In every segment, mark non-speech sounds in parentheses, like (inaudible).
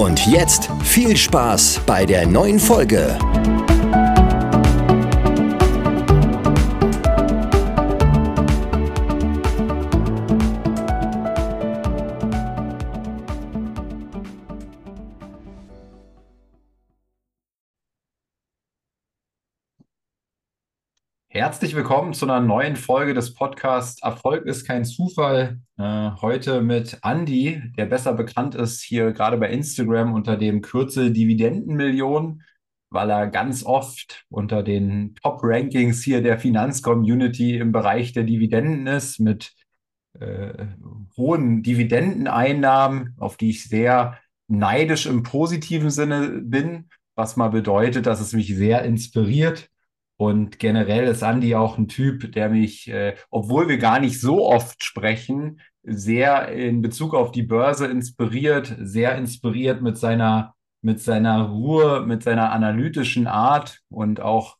Und jetzt viel Spaß bei der neuen Folge. Herzlich willkommen zu einer neuen Folge des Podcasts Erfolg ist kein Zufall. Äh, heute mit Andy, der besser bekannt ist hier gerade bei Instagram unter dem Kürzel Dividendenmillion, weil er ganz oft unter den Top-Rankings hier der Finanzcommunity im Bereich der Dividenden ist, mit äh, hohen Dividendeneinnahmen, auf die ich sehr neidisch im positiven Sinne bin, was mal bedeutet, dass es mich sehr inspiriert und generell ist Andy auch ein Typ, der mich, äh, obwohl wir gar nicht so oft sprechen, sehr in Bezug auf die Börse inspiriert, sehr inspiriert mit seiner, mit seiner Ruhe, mit seiner analytischen Art und auch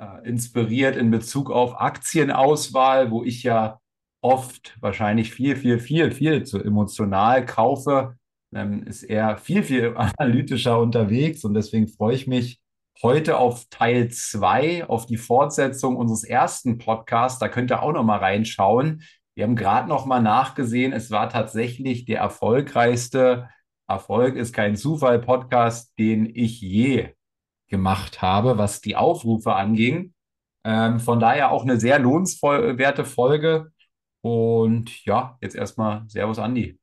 äh, inspiriert in Bezug auf Aktienauswahl, wo ich ja oft wahrscheinlich viel, viel, viel, viel zu emotional kaufe, ähm, ist er viel, viel (laughs) analytischer unterwegs und deswegen freue ich mich, heute auf Teil 2, auf die Fortsetzung unseres ersten Podcasts. Da könnt ihr auch noch mal reinschauen. Wir haben gerade noch mal nachgesehen, es war tatsächlich der erfolgreichste Erfolg ist kein Zufall Podcast, den ich je gemacht habe, was die Aufrufe anging. Ähm, von daher auch eine sehr lohnenswerte Folge. Und ja, jetzt erstmal Servus, Andi.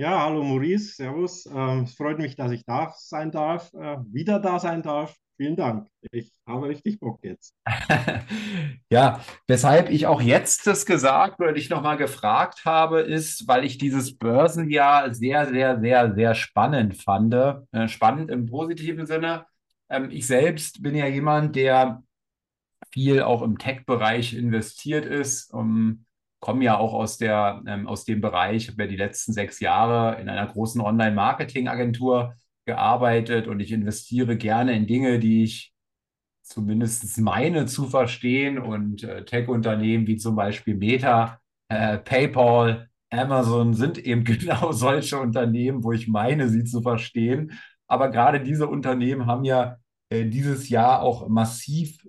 Ja, hallo Maurice, Servus. Ähm, es freut mich, dass ich da sein darf, äh, wieder da sein darf. Vielen Dank. Ich habe richtig Bock jetzt. (laughs) ja, weshalb ich auch jetzt das gesagt oder dich nochmal gefragt habe, ist, weil ich dieses Börsenjahr sehr, sehr, sehr, sehr spannend fand. Äh, spannend im positiven Sinne. Ähm, ich selbst bin ja jemand, der viel auch im Tech-Bereich investiert ist. Um, komme ja auch aus, der, ähm, aus dem Bereich, habe ja die letzten sechs Jahre in einer großen Online-Marketing-Agentur gearbeitet und ich investiere gerne in Dinge, die ich zumindest meine zu verstehen und äh, Tech-Unternehmen wie zum Beispiel Meta, äh, PayPal, Amazon sind eben (laughs) genau solche Unternehmen, wo ich meine, sie zu verstehen. Aber gerade diese Unternehmen haben ja äh, dieses Jahr auch massiv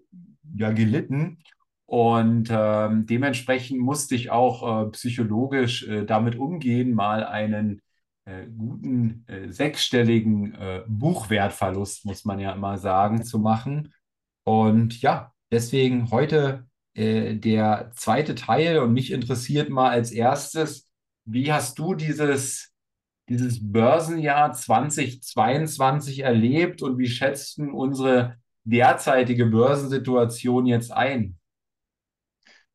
ja, gelitten und ähm, dementsprechend musste ich auch äh, psychologisch äh, damit umgehen, mal einen äh, guten äh, sechsstelligen äh, Buchwertverlust, muss man ja immer sagen, zu machen. Und ja, deswegen heute äh, der zweite Teil und mich interessiert mal als erstes, wie hast du dieses, dieses Börsenjahr 2022 erlebt und wie schätzt du unsere derzeitige Börsensituation jetzt ein?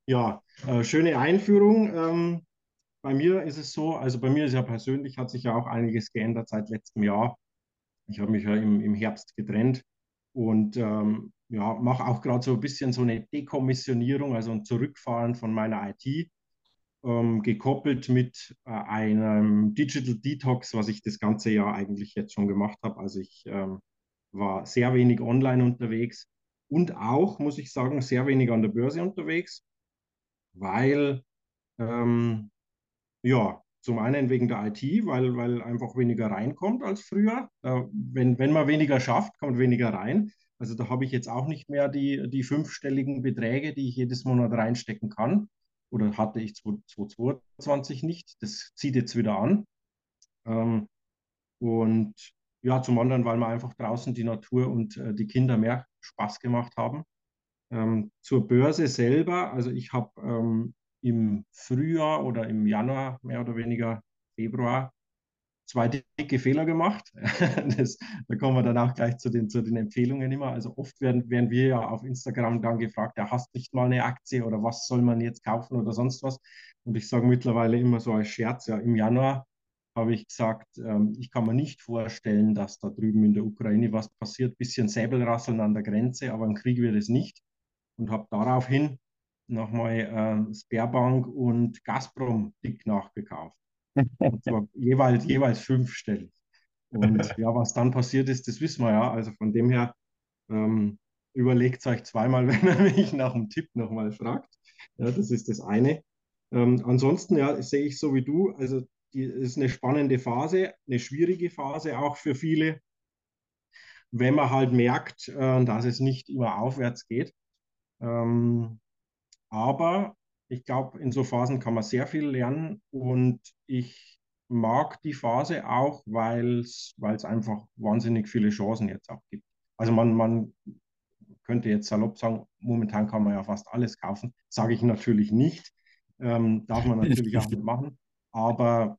Ja, äh, schöne Einführung. Ähm, bei mir ist es so, also bei mir ist ja persönlich, hat sich ja auch einiges geändert seit letztem Jahr. Ich habe mich ja im, im Herbst getrennt und ähm, ja, mache auch gerade so ein bisschen so eine Dekommissionierung, also ein Zurückfahren von meiner IT, ähm, gekoppelt mit äh, einem Digital Detox, was ich das ganze Jahr eigentlich jetzt schon gemacht habe. Also ich ähm, war sehr wenig online unterwegs und auch, muss ich sagen, sehr wenig an der Börse unterwegs weil, ähm, ja, zum einen wegen der IT, weil, weil einfach weniger reinkommt als früher. Äh, wenn, wenn man weniger schafft, kommt weniger rein. Also da habe ich jetzt auch nicht mehr die, die fünfstelligen Beträge, die ich jedes Monat reinstecken kann. Oder hatte ich 2022 nicht. Das zieht jetzt wieder an. Ähm, und ja, zum anderen, weil mir einfach draußen die Natur und äh, die Kinder mehr Spaß gemacht haben. Ähm, zur Börse selber, also ich habe ähm, im Frühjahr oder im Januar, mehr oder weniger Februar, zwei dicke Fehler gemacht. (laughs) das, da kommen wir dann auch gleich zu den, zu den Empfehlungen immer. Also oft werden, werden wir ja auf Instagram dann gefragt, ja, hast nicht mal eine Aktie oder was soll man jetzt kaufen oder sonst was. Und ich sage mittlerweile immer so als Scherz, ja, im Januar habe ich gesagt, ähm, ich kann mir nicht vorstellen, dass da drüben in der Ukraine was passiert. Bisschen Säbelrasseln an der Grenze, aber ein Krieg wird es nicht. Und habe daraufhin nochmal äh, Sperrbank und Gazprom dick nachgekauft. Und zwar (laughs) jeweils, jeweils fünfstellig. Und (laughs) ja, was dann passiert ist, das wissen wir ja. Also von dem her ähm, überlegt euch zweimal, (laughs) wenn er mich nach einem Tipp nochmal fragt. Ja, das ist das eine. Ähm, ansonsten ja, sehe ich so wie du, also die ist eine spannende Phase, eine schwierige Phase auch für viele, wenn man halt merkt, äh, dass es nicht immer aufwärts geht. Ähm, aber ich glaube, in so Phasen kann man sehr viel lernen und ich mag die Phase auch, weil es einfach wahnsinnig viele Chancen jetzt auch gibt. Also man, man könnte jetzt salopp sagen, momentan kann man ja fast alles kaufen. Sage ich natürlich nicht. Ähm, darf man natürlich (laughs) auch nicht machen. Aber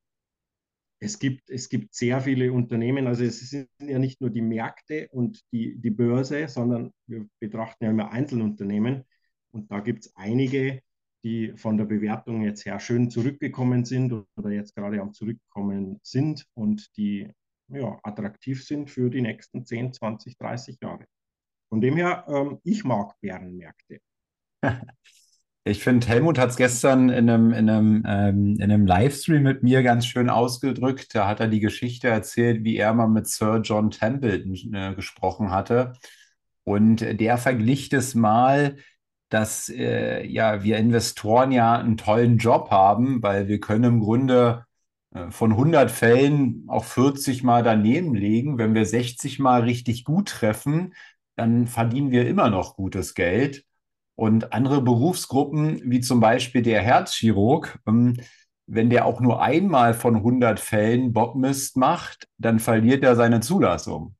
es gibt, es gibt sehr viele Unternehmen, also es sind ja nicht nur die Märkte und die, die Börse, sondern wir betrachten ja immer Einzelunternehmen. Und da gibt es einige, die von der Bewertung jetzt her schön zurückgekommen sind oder jetzt gerade am Zurückkommen sind und die ja, attraktiv sind für die nächsten 10, 20, 30 Jahre. Von dem her, ähm, ich mag Bärenmärkte. (laughs) Ich finde, Helmut hat es gestern in einem, in, einem, ähm, in einem Livestream mit mir ganz schön ausgedrückt. Da hat er die Geschichte erzählt, wie er mal mit Sir John Templeton äh, gesprochen hatte. Und der verglich das mal, dass äh, ja, wir Investoren ja einen tollen Job haben, weil wir können im Grunde äh, von 100 Fällen auch 40 Mal daneben legen. Wenn wir 60 Mal richtig gut treffen, dann verdienen wir immer noch gutes Geld. Und andere Berufsgruppen, wie zum Beispiel der Herzchirurg, ähm, wenn der auch nur einmal von 100 Fällen Bockmist macht, dann verliert er seine Zulassung.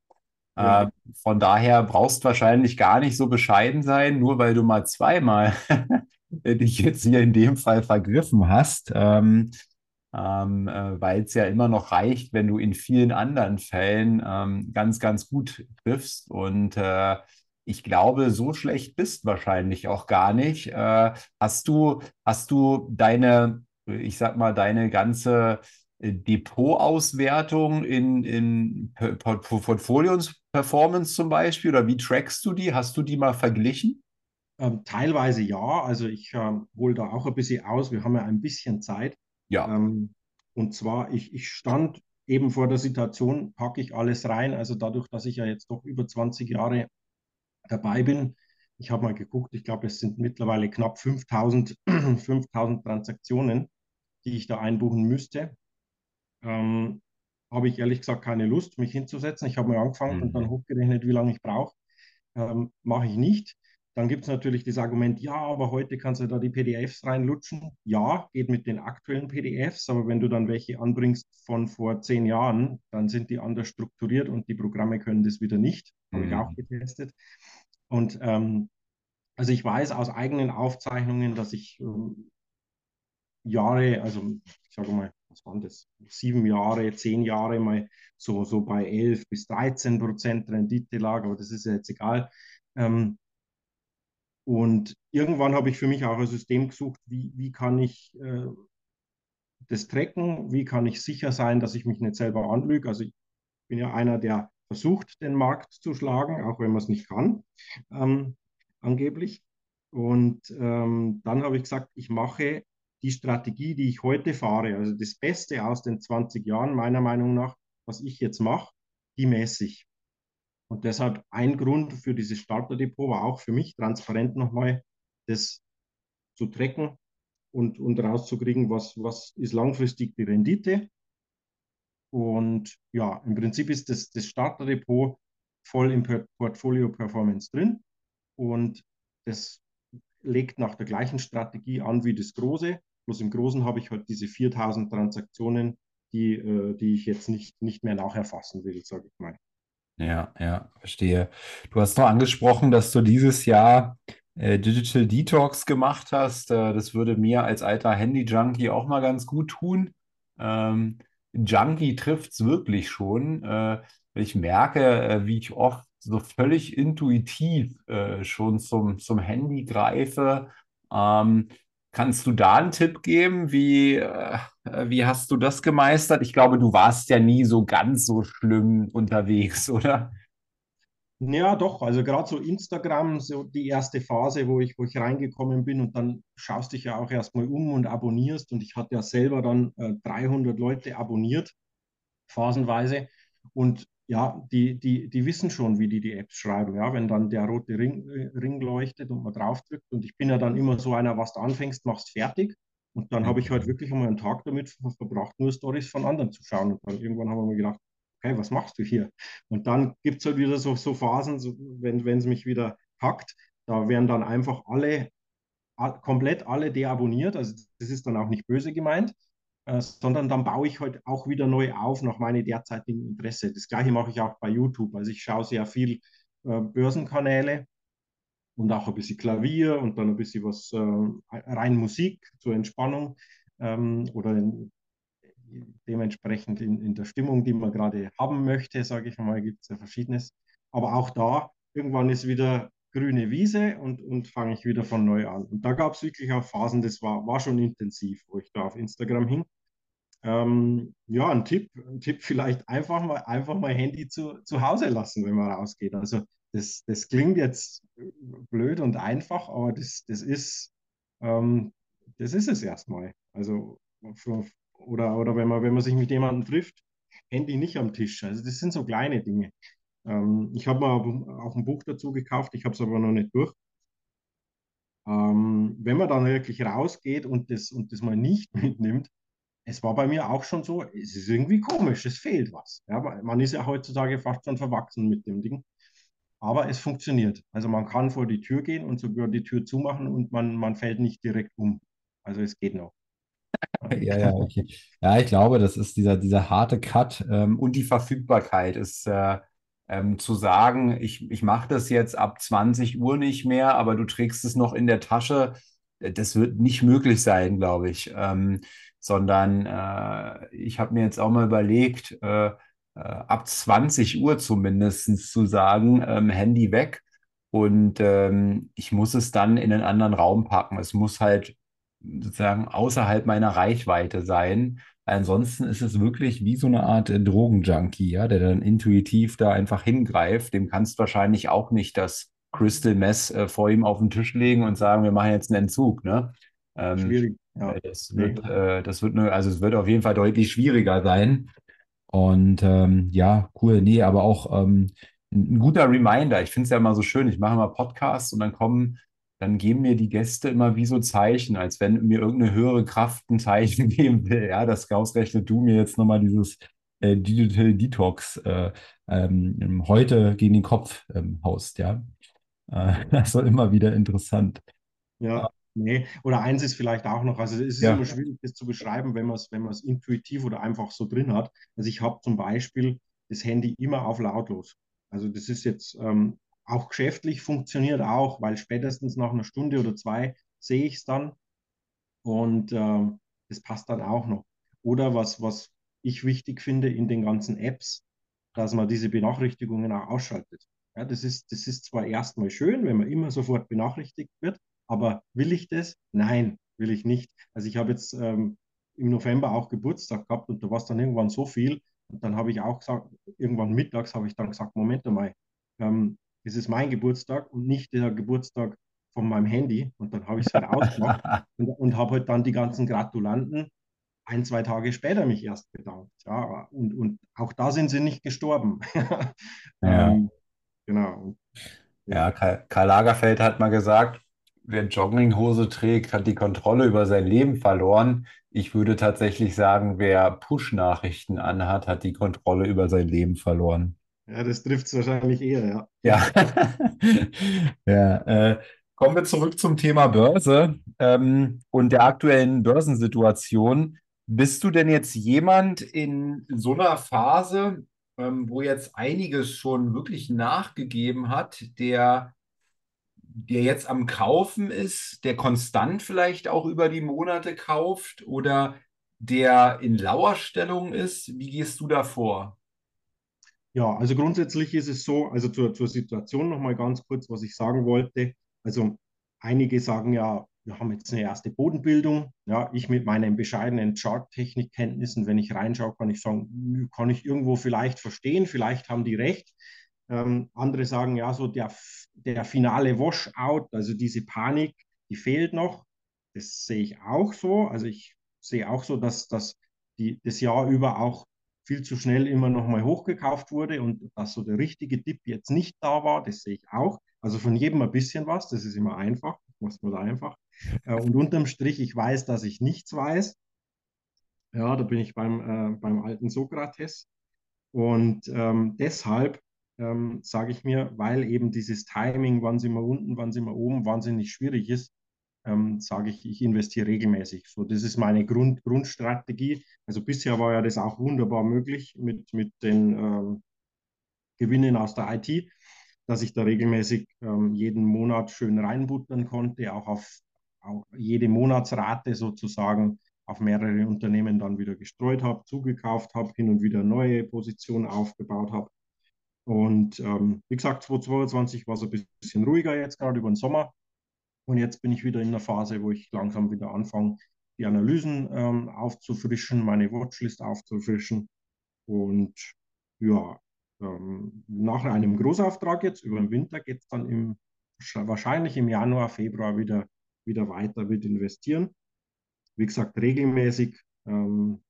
Ja. Äh, von daher brauchst du wahrscheinlich gar nicht so bescheiden sein, nur weil du mal zweimal (laughs) dich jetzt hier in dem Fall vergriffen hast, ähm, ähm, äh, weil es ja immer noch reicht, wenn du in vielen anderen Fällen ähm, ganz, ganz gut triffst. Und äh, ich glaube, so schlecht bist wahrscheinlich auch gar nicht. Äh, hast du, hast du deine, ich sag mal, deine ganze äh, Depotauswertung in, in Portfolios-Performance zum Beispiel oder wie trackst du die? Hast du die mal verglichen? Ähm, teilweise ja, also ich äh, hole da auch ein bisschen aus. Wir haben ja ein bisschen Zeit. Ja. Ähm, und zwar, ich, ich stand eben vor der Situation, packe ich alles rein. Also dadurch, dass ich ja jetzt doch über 20 Jahre dabei bin. Ich habe mal geguckt, ich glaube, es sind mittlerweile knapp 5000, 5000 (clears throat) Transaktionen, die ich da einbuchen müsste. Ähm, habe ich ehrlich gesagt keine Lust, mich hinzusetzen. Ich habe mal angefangen mhm. und dann mhm. hochgerechnet, wie lange ich brauche. Ähm, Mache ich nicht. Dann gibt es natürlich das Argument, ja, aber heute kannst du da die PDFs reinlutschen. Ja, geht mit den aktuellen PDFs, aber wenn du dann welche anbringst von vor zehn Jahren, dann sind die anders strukturiert und die Programme können das wieder nicht. Habe mhm. ich auch getestet. Und ähm, also ich weiß aus eigenen Aufzeichnungen, dass ich ähm, Jahre, also ich sage mal, was waren das, sieben Jahre, zehn Jahre mal so, so bei 11 bis 13 Prozent Rendite lag, aber das ist ja jetzt egal. Ähm, und irgendwann habe ich für mich auch ein System gesucht, wie, wie kann ich äh, das tracken, wie kann ich sicher sein, dass ich mich nicht selber anlüge. Also ich bin ja einer, der versucht, den Markt zu schlagen, auch wenn man es nicht kann, ähm, angeblich. Und ähm, dann habe ich gesagt, ich mache die Strategie, die ich heute fahre, also das Beste aus den 20 Jahren, meiner Meinung nach, was ich jetzt mache, die mäßig. Und deshalb ein Grund für dieses Starterdepot war auch für mich transparent nochmal, das zu tracken und, und rauszukriegen, was, was ist langfristig die Rendite. Und ja, im Prinzip ist das, das Starterdepot voll im Portfolio Performance drin und das legt nach der gleichen Strategie an wie das große. Bloß im Großen habe ich halt diese 4000 Transaktionen, die, äh, die ich jetzt nicht, nicht mehr nacherfassen will, sage ich mal. Ja, ja, verstehe. Du hast noch angesprochen, dass du dieses Jahr äh, Digital Detox gemacht hast. Äh, das würde mir als alter Handy-Junkie auch mal ganz gut tun. Ähm, Junkie trifft es wirklich schon. Äh, ich merke, äh, wie ich oft so völlig intuitiv äh, schon zum, zum Handy greife. Ähm, Kannst du da einen Tipp geben? Wie, äh, wie hast du das gemeistert? Ich glaube, du warst ja nie so ganz so schlimm unterwegs, (laughs) oder? Ja, doch. Also gerade so Instagram, so die erste Phase, wo ich, wo ich reingekommen bin und dann schaust dich ja auch erstmal um und abonnierst. Und ich hatte ja selber dann äh, 300 Leute abonniert, phasenweise. Und ja, die, die, die wissen schon, wie die die Apps schreiben. Ja, wenn dann der rote Ring, äh, Ring leuchtet und man draufdrückt. Und ich bin ja dann immer so einer, was du anfängst, machst fertig. Und dann habe ich halt wirklich einmal einen Tag damit verbracht, nur Stories von anderen zu schauen. Und dann irgendwann haben wir mir gedacht, okay, was machst du hier? Und dann gibt es halt wieder so, so Phasen, so, wenn es mich wieder packt, da werden dann einfach alle, komplett alle deabonniert. Also das ist dann auch nicht böse gemeint, sondern dann baue ich halt auch wieder neu auf nach meinem derzeitigen Interesse. Das gleiche mache ich auch bei YouTube. Also ich schaue sehr viel äh, Börsenkanäle und auch ein bisschen Klavier und dann ein bisschen was äh, rein Musik zur Entspannung ähm, oder in, dementsprechend in, in der Stimmung, die man gerade haben möchte, sage ich mal, gibt es ja verschiedenes. Aber auch da, irgendwann ist wieder grüne Wiese und, und fange ich wieder von neu an. Und da gab es wirklich auch Phasen, das war, war schon intensiv, wo ich da auf Instagram hing. Ähm, ja, ein Tipp, ein Tipp vielleicht einfach mal, einfach mal Handy zu, zu Hause lassen, wenn man rausgeht. Also das, das klingt jetzt blöd und einfach, aber das, das, ist, ähm, das ist es erstmal. Also für, oder, oder wenn man, wenn man sich mit jemandem trifft, Handy nicht am Tisch. Also das sind so kleine Dinge. Ähm, ich habe mir auch ein Buch dazu gekauft, ich habe es aber noch nicht durch. Ähm, wenn man dann wirklich rausgeht und das, und das mal nicht (laughs) mitnimmt, es war bei mir auch schon so, es ist irgendwie komisch, es fehlt was. Ja, man ist ja heutzutage fast schon verwachsen mit dem Ding. Aber es funktioniert. Also man kann vor die Tür gehen und sogar die Tür zumachen und man, man fällt nicht direkt um. Also es geht noch. (laughs) Ja, ja, okay. Ja, ich glaube, das ist dieser, dieser harte Cut ähm, und die Verfügbarkeit ist äh, ähm, zu sagen, ich, ich mache das jetzt ab 20 Uhr nicht mehr, aber du trägst es noch in der Tasche. Äh, das wird nicht möglich sein, glaube ich. Ähm, sondern äh, ich habe mir jetzt auch mal überlegt, äh, äh ab 20 Uhr zumindest zu sagen, ähm, Handy weg. Und ähm, ich muss es dann in einen anderen Raum packen. Es muss halt sozusagen außerhalb meiner Reichweite sein. Ansonsten ist es wirklich wie so eine Art äh, Drogenjunkie, ja, der dann intuitiv da einfach hingreift. Dem kannst wahrscheinlich auch nicht das Crystal Mess äh, vor ihm auf den Tisch legen und sagen, wir machen jetzt einen Entzug, ne? Ähm, Schwierig, ja. Äh, das wird, äh, das wird nur, also es wird auf jeden Fall deutlich schwieriger sein. Und ähm, ja, cool. Nee, aber auch ähm, ein guter Reminder. Ich finde es ja immer so schön. Ich mache immer Podcasts und dann kommen dann geben mir die Gäste immer wie so Zeichen, als wenn mir irgendeine höhere Kraft ein Zeichen (laughs) geben will. Ja, das ausgerechnet du mir jetzt nochmal dieses äh, Digital Detox äh, ähm, heute gegen den Kopf ähm, haust. Ja, äh, (laughs) das war immer wieder interessant. Ja, nee. Oder eins ist vielleicht auch noch, also es ist ja. immer schwierig, das zu beschreiben, wenn man es wenn intuitiv oder einfach so drin hat. Also ich habe zum Beispiel das Handy immer auf lautlos. Also das ist jetzt ähm, auch geschäftlich funktioniert auch, weil spätestens nach einer Stunde oder zwei sehe ich es dann und äh, das passt dann auch noch. Oder was, was ich wichtig finde in den ganzen Apps, dass man diese Benachrichtigungen auch ausschaltet. Ja, das, ist, das ist zwar erstmal schön, wenn man immer sofort benachrichtigt wird, aber will ich das? Nein, will ich nicht. Also ich habe jetzt ähm, im November auch Geburtstag gehabt und da war es dann irgendwann so viel. Und dann habe ich auch gesagt, irgendwann mittags habe ich dann gesagt, Moment mal, ähm, es ist mein Geburtstag und nicht der Geburtstag von meinem Handy. Und dann habe ich es halt ausgemacht (laughs) und, und habe halt dann die ganzen Gratulanten ein, zwei Tage später mich erst bedankt. Ja, und, und auch da sind sie nicht gestorben. (laughs) ja. ähm, genau. Ja, Karl, Karl Lagerfeld hat mal gesagt, wer Jogginghose trägt, hat die Kontrolle über sein Leben verloren. Ich würde tatsächlich sagen, wer Push-Nachrichten anhat, hat die Kontrolle über sein Leben verloren. Ja, das trifft es wahrscheinlich eher, ja. Ja, (laughs) ja äh, kommen wir zurück zum Thema Börse ähm, und der aktuellen Börsensituation. Bist du denn jetzt jemand in so einer Phase, ähm, wo jetzt einiges schon wirklich nachgegeben hat, der, der jetzt am Kaufen ist, der konstant vielleicht auch über die Monate kauft oder der in Lauerstellung ist? Wie gehst du da vor? Ja, also grundsätzlich ist es so, also zur, zur Situation nochmal ganz kurz, was ich sagen wollte. Also einige sagen ja, wir haben jetzt eine erste Bodenbildung. Ja, ich mit meinen bescheidenen Charttechnikkenntnissen, wenn ich reinschaue, kann ich sagen, kann ich irgendwo vielleicht verstehen, vielleicht haben die recht. Ähm, andere sagen, ja, so der, der finale Washout, also diese Panik, die fehlt noch. Das sehe ich auch so. Also ich sehe auch so, dass, dass die, das Jahr über auch viel zu schnell immer noch mal hochgekauft wurde und dass so der richtige Dip jetzt nicht da war, das sehe ich auch. Also von jedem ein bisschen was, das ist immer einfach, macht man einfach. Äh, und unterm Strich, ich weiß, dass ich nichts weiß. Ja, da bin ich beim, äh, beim alten Sokrates. Und ähm, deshalb ähm, sage ich mir, weil eben dieses Timing, wann sind wir unten, wann sind wir oben, wahnsinnig schwierig ist, ähm, sage ich, ich investiere regelmäßig. So, das ist meine Grund, Grundstrategie. Also bisher war ja das auch wunderbar möglich mit, mit den ähm, Gewinnen aus der IT, dass ich da regelmäßig ähm, jeden Monat schön reinbuttern konnte, auch auf auch jede Monatsrate sozusagen auf mehrere Unternehmen dann wieder gestreut habe, zugekauft habe, hin und wieder neue Positionen aufgebaut habe. Und ähm, wie gesagt, 2022 war es ein bisschen ruhiger jetzt gerade über den Sommer. Und jetzt bin ich wieder in einer Phase, wo ich langsam wieder anfange, die Analysen ähm, aufzufrischen, meine Watchlist aufzufrischen. Und ja, ähm, nach einem Großauftrag jetzt über den Winter geht es dann im, wahrscheinlich im Januar, Februar wieder, wieder weiter mit investieren. Wie gesagt, regelmäßig ähm,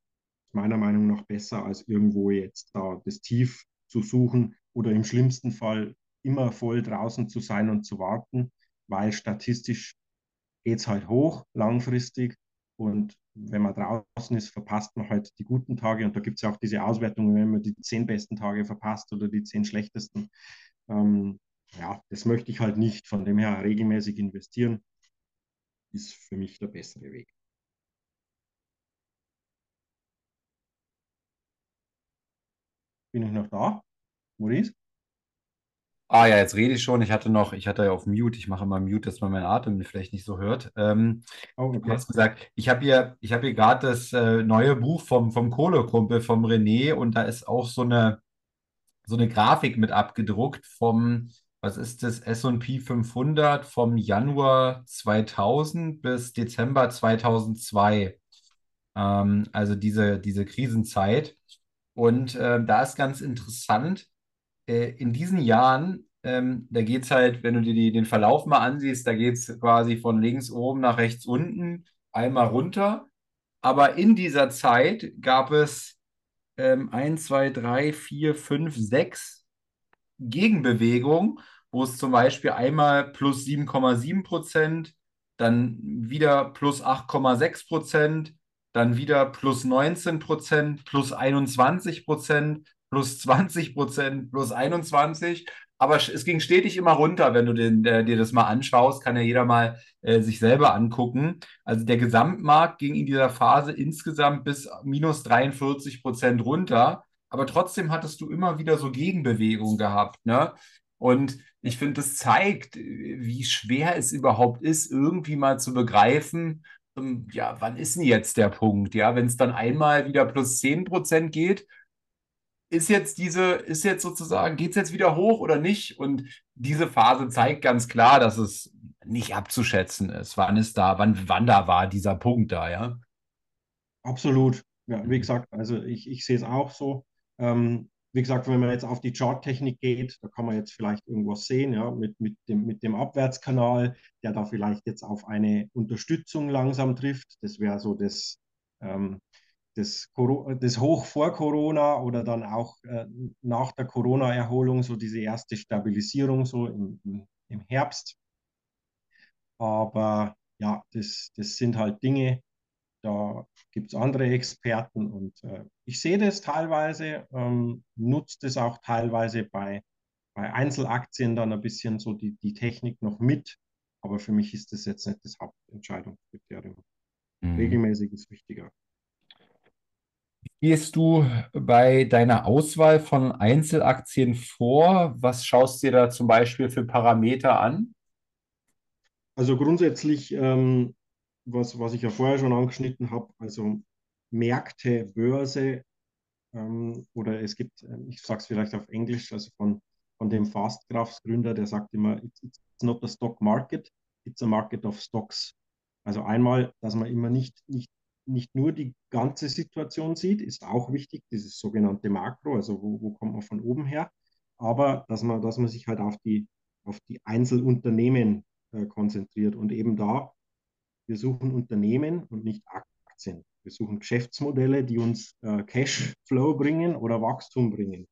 meiner Meinung nach besser, als irgendwo jetzt da das Tief zu suchen oder im schlimmsten Fall immer voll draußen zu sein und zu warten, weil statistisch geht es halt hoch langfristig und wenn man draußen ist, verpasst man halt die guten Tage und da gibt es ja auch diese Auswertungen, wenn man die zehn besten Tage verpasst oder die zehn schlechtesten. Ähm, ja, das möchte ich halt nicht. Von dem her regelmäßig investieren ist für mich der bessere Weg. Bin ich noch da? Maurice? Ah ja, jetzt rede ich schon. Ich hatte noch, ich hatte ja auf Mute. Ich mache mal Mute, dass man meinen Atem vielleicht nicht so hört. Ähm, Oh, du okay. hast gesagt, ich habe hier, ich habe hier gerade das äh, neue Buch vom, vom Kohlekumpel, vom René, und da ist auch so eine, so eine Grafik mit abgedruckt vom, was ist das, S&P 500 vom Januar 2000 bis Dezember 2002. Ähm, also diese, diese Krisenzeit. Und äh, da ist ganz interessant, äh, in diesen Jahren, ähm, da geht es halt, wenn du dir die, den Verlauf mal ansiehst, da geht es quasi von links oben nach rechts unten, einmal runter. Aber in dieser Zeit gab es ähm, 1, 2, 3, 4, 5, 6 Gegenbewegungen, wo es zum Beispiel einmal plus 7,7 Prozent, dann wieder plus 8,6 Prozent, dann wieder plus 19 Prozent, plus 21 Prozent, plus 20 Prozent, plus 21. Aber es ging stetig immer runter, wenn du den, äh, dir das mal anschaust, kann ja jeder mal äh, sich selber angucken. Also der Gesamtmarkt ging in dieser Phase insgesamt bis minus 43 Prozent runter, aber trotzdem hattest du immer wieder so Gegenbewegungen gehabt, ne? Und ich finde, das zeigt, wie schwer es überhaupt ist, irgendwie mal zu begreifen, ähm, ja, wann ist denn jetzt der Punkt? Ja, wenn es dann einmal wieder plus 10 Prozent geht, ist jetzt diese, ist jetzt sozusagen, geht es jetzt wieder hoch oder nicht? Und diese Phase zeigt ganz klar, dass es nicht abzuschätzen ist, wann ist da, wann, wann da war dieser Punkt da, ja. Absolut. Ja, wie gesagt, also ich, ich sehe es auch so. Ähm, wie gesagt, wenn man jetzt auf die Charttechnik geht, da kann man jetzt vielleicht irgendwas sehen, ja, mit, mit dem, mit dem Abwärtskanal, der da vielleicht jetzt auf eine Unterstützung langsam trifft. Das wäre so das, ähm, das, das Hoch vor Corona oder dann auch äh, nach der Corona-Erholung, so diese erste Stabilisierung so im, im Herbst. Aber ja, das, das sind halt Dinge, da gibt es andere Experten und äh, ich sehe das teilweise, ähm, nutze das auch teilweise bei, bei Einzelaktien dann ein bisschen so die, die Technik noch mit. Aber für mich ist das jetzt nicht das Hauptentscheidungskriterium. Mhm. Regelmäßig ist wichtiger. Gehst du bei deiner Auswahl von Einzelaktien vor? Was schaust du dir da zum Beispiel für Parameter an? Also grundsätzlich, ähm, was, was ich ja vorher schon angeschnitten habe, also Märkte, Börse ähm, oder es gibt, äh, ich sage es vielleicht auf Englisch, also von, von dem Fastgraphs Gründer, der sagt immer, it's, it's not a stock market, it's a market of stocks. Also einmal, dass man immer nicht, nicht, nicht nur die ganze Situation sieht, ist auch wichtig, dieses sogenannte Makro, also wo, wo kommt man von oben her, aber dass man, dass man sich halt auf die, auf die Einzelunternehmen äh, konzentriert und eben da, wir suchen Unternehmen und nicht Aktien. Wir suchen Geschäftsmodelle, die uns äh, Cashflow bringen oder Wachstum bringen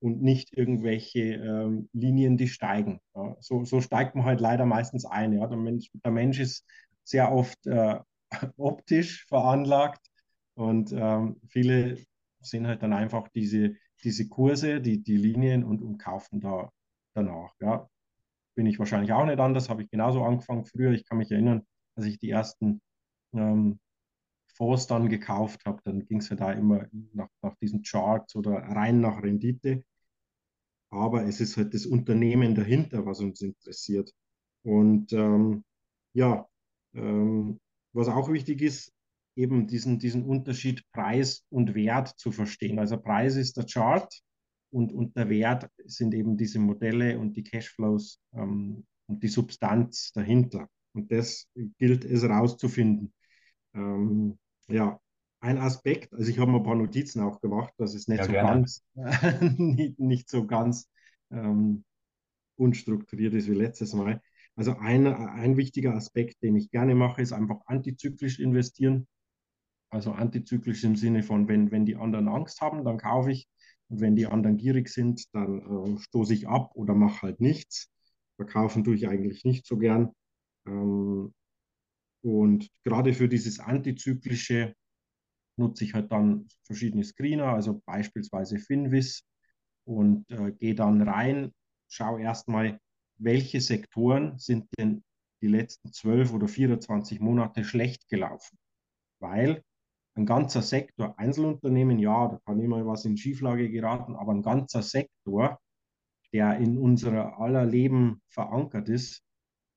und nicht irgendwelche ähm, Linien, die steigen. Ja, so, so, steigt man halt leider meistens ein. Ja. Der, Mensch, der Mensch ist sehr oft äh, optisch veranlagt und ähm, viele sehen halt dann einfach diese, diese Kurse, die, die Linien und, und kaufen da danach. Ja. Bin ich wahrscheinlich auch nicht anders, habe ich genauso angefangen früher. Ich kann mich erinnern, als ich die ersten ähm, Fonds dann gekauft habe, dann ging es ja da immer nach, nach diesen Charts oder rein nach Rendite. Aber es ist halt das Unternehmen dahinter, was uns interessiert. Und ähm, ja, ähm, was auch wichtig ist, eben diesen, diesen Unterschied Preis und Wert zu verstehen. Also Preis ist der Chart und, und der Wert sind eben diese Modelle und die Cashflows ähm, und die Substanz dahinter. Und das gilt es herauszufinden. Ähm, ja, ein Aspekt, also ich habe mir ein paar Notizen auch gemacht, dass es nicht ja, so gerne. ganz, (laughs) nicht, nicht, so ganz ähm, unstrukturiert ist wie letztes Mal. Also ein, ein wichtiger Aspekt, den ich gerne mache, ist einfach antizyklisch investieren. Also antizyklisch im Sinne von, wenn, wenn die anderen Angst haben, dann kaufe ich. Und wenn die anderen gierig sind, dann äh, stoße ich ab oder mache halt nichts. Verkaufen tue ich eigentlich nicht so gern. Ähm, und gerade für dieses antizyklische nutze ich halt dann verschiedene Screener, also beispielsweise Finvis und äh, gehe dann rein, schaue erstmal, welche Sektoren sind denn die letzten 12 oder 24 Monate schlecht gelaufen. Weil ein ganzer Sektor, Einzelunternehmen, ja, da kann immer was in Schieflage geraten, aber ein ganzer Sektor, der in unserer aller Leben verankert ist,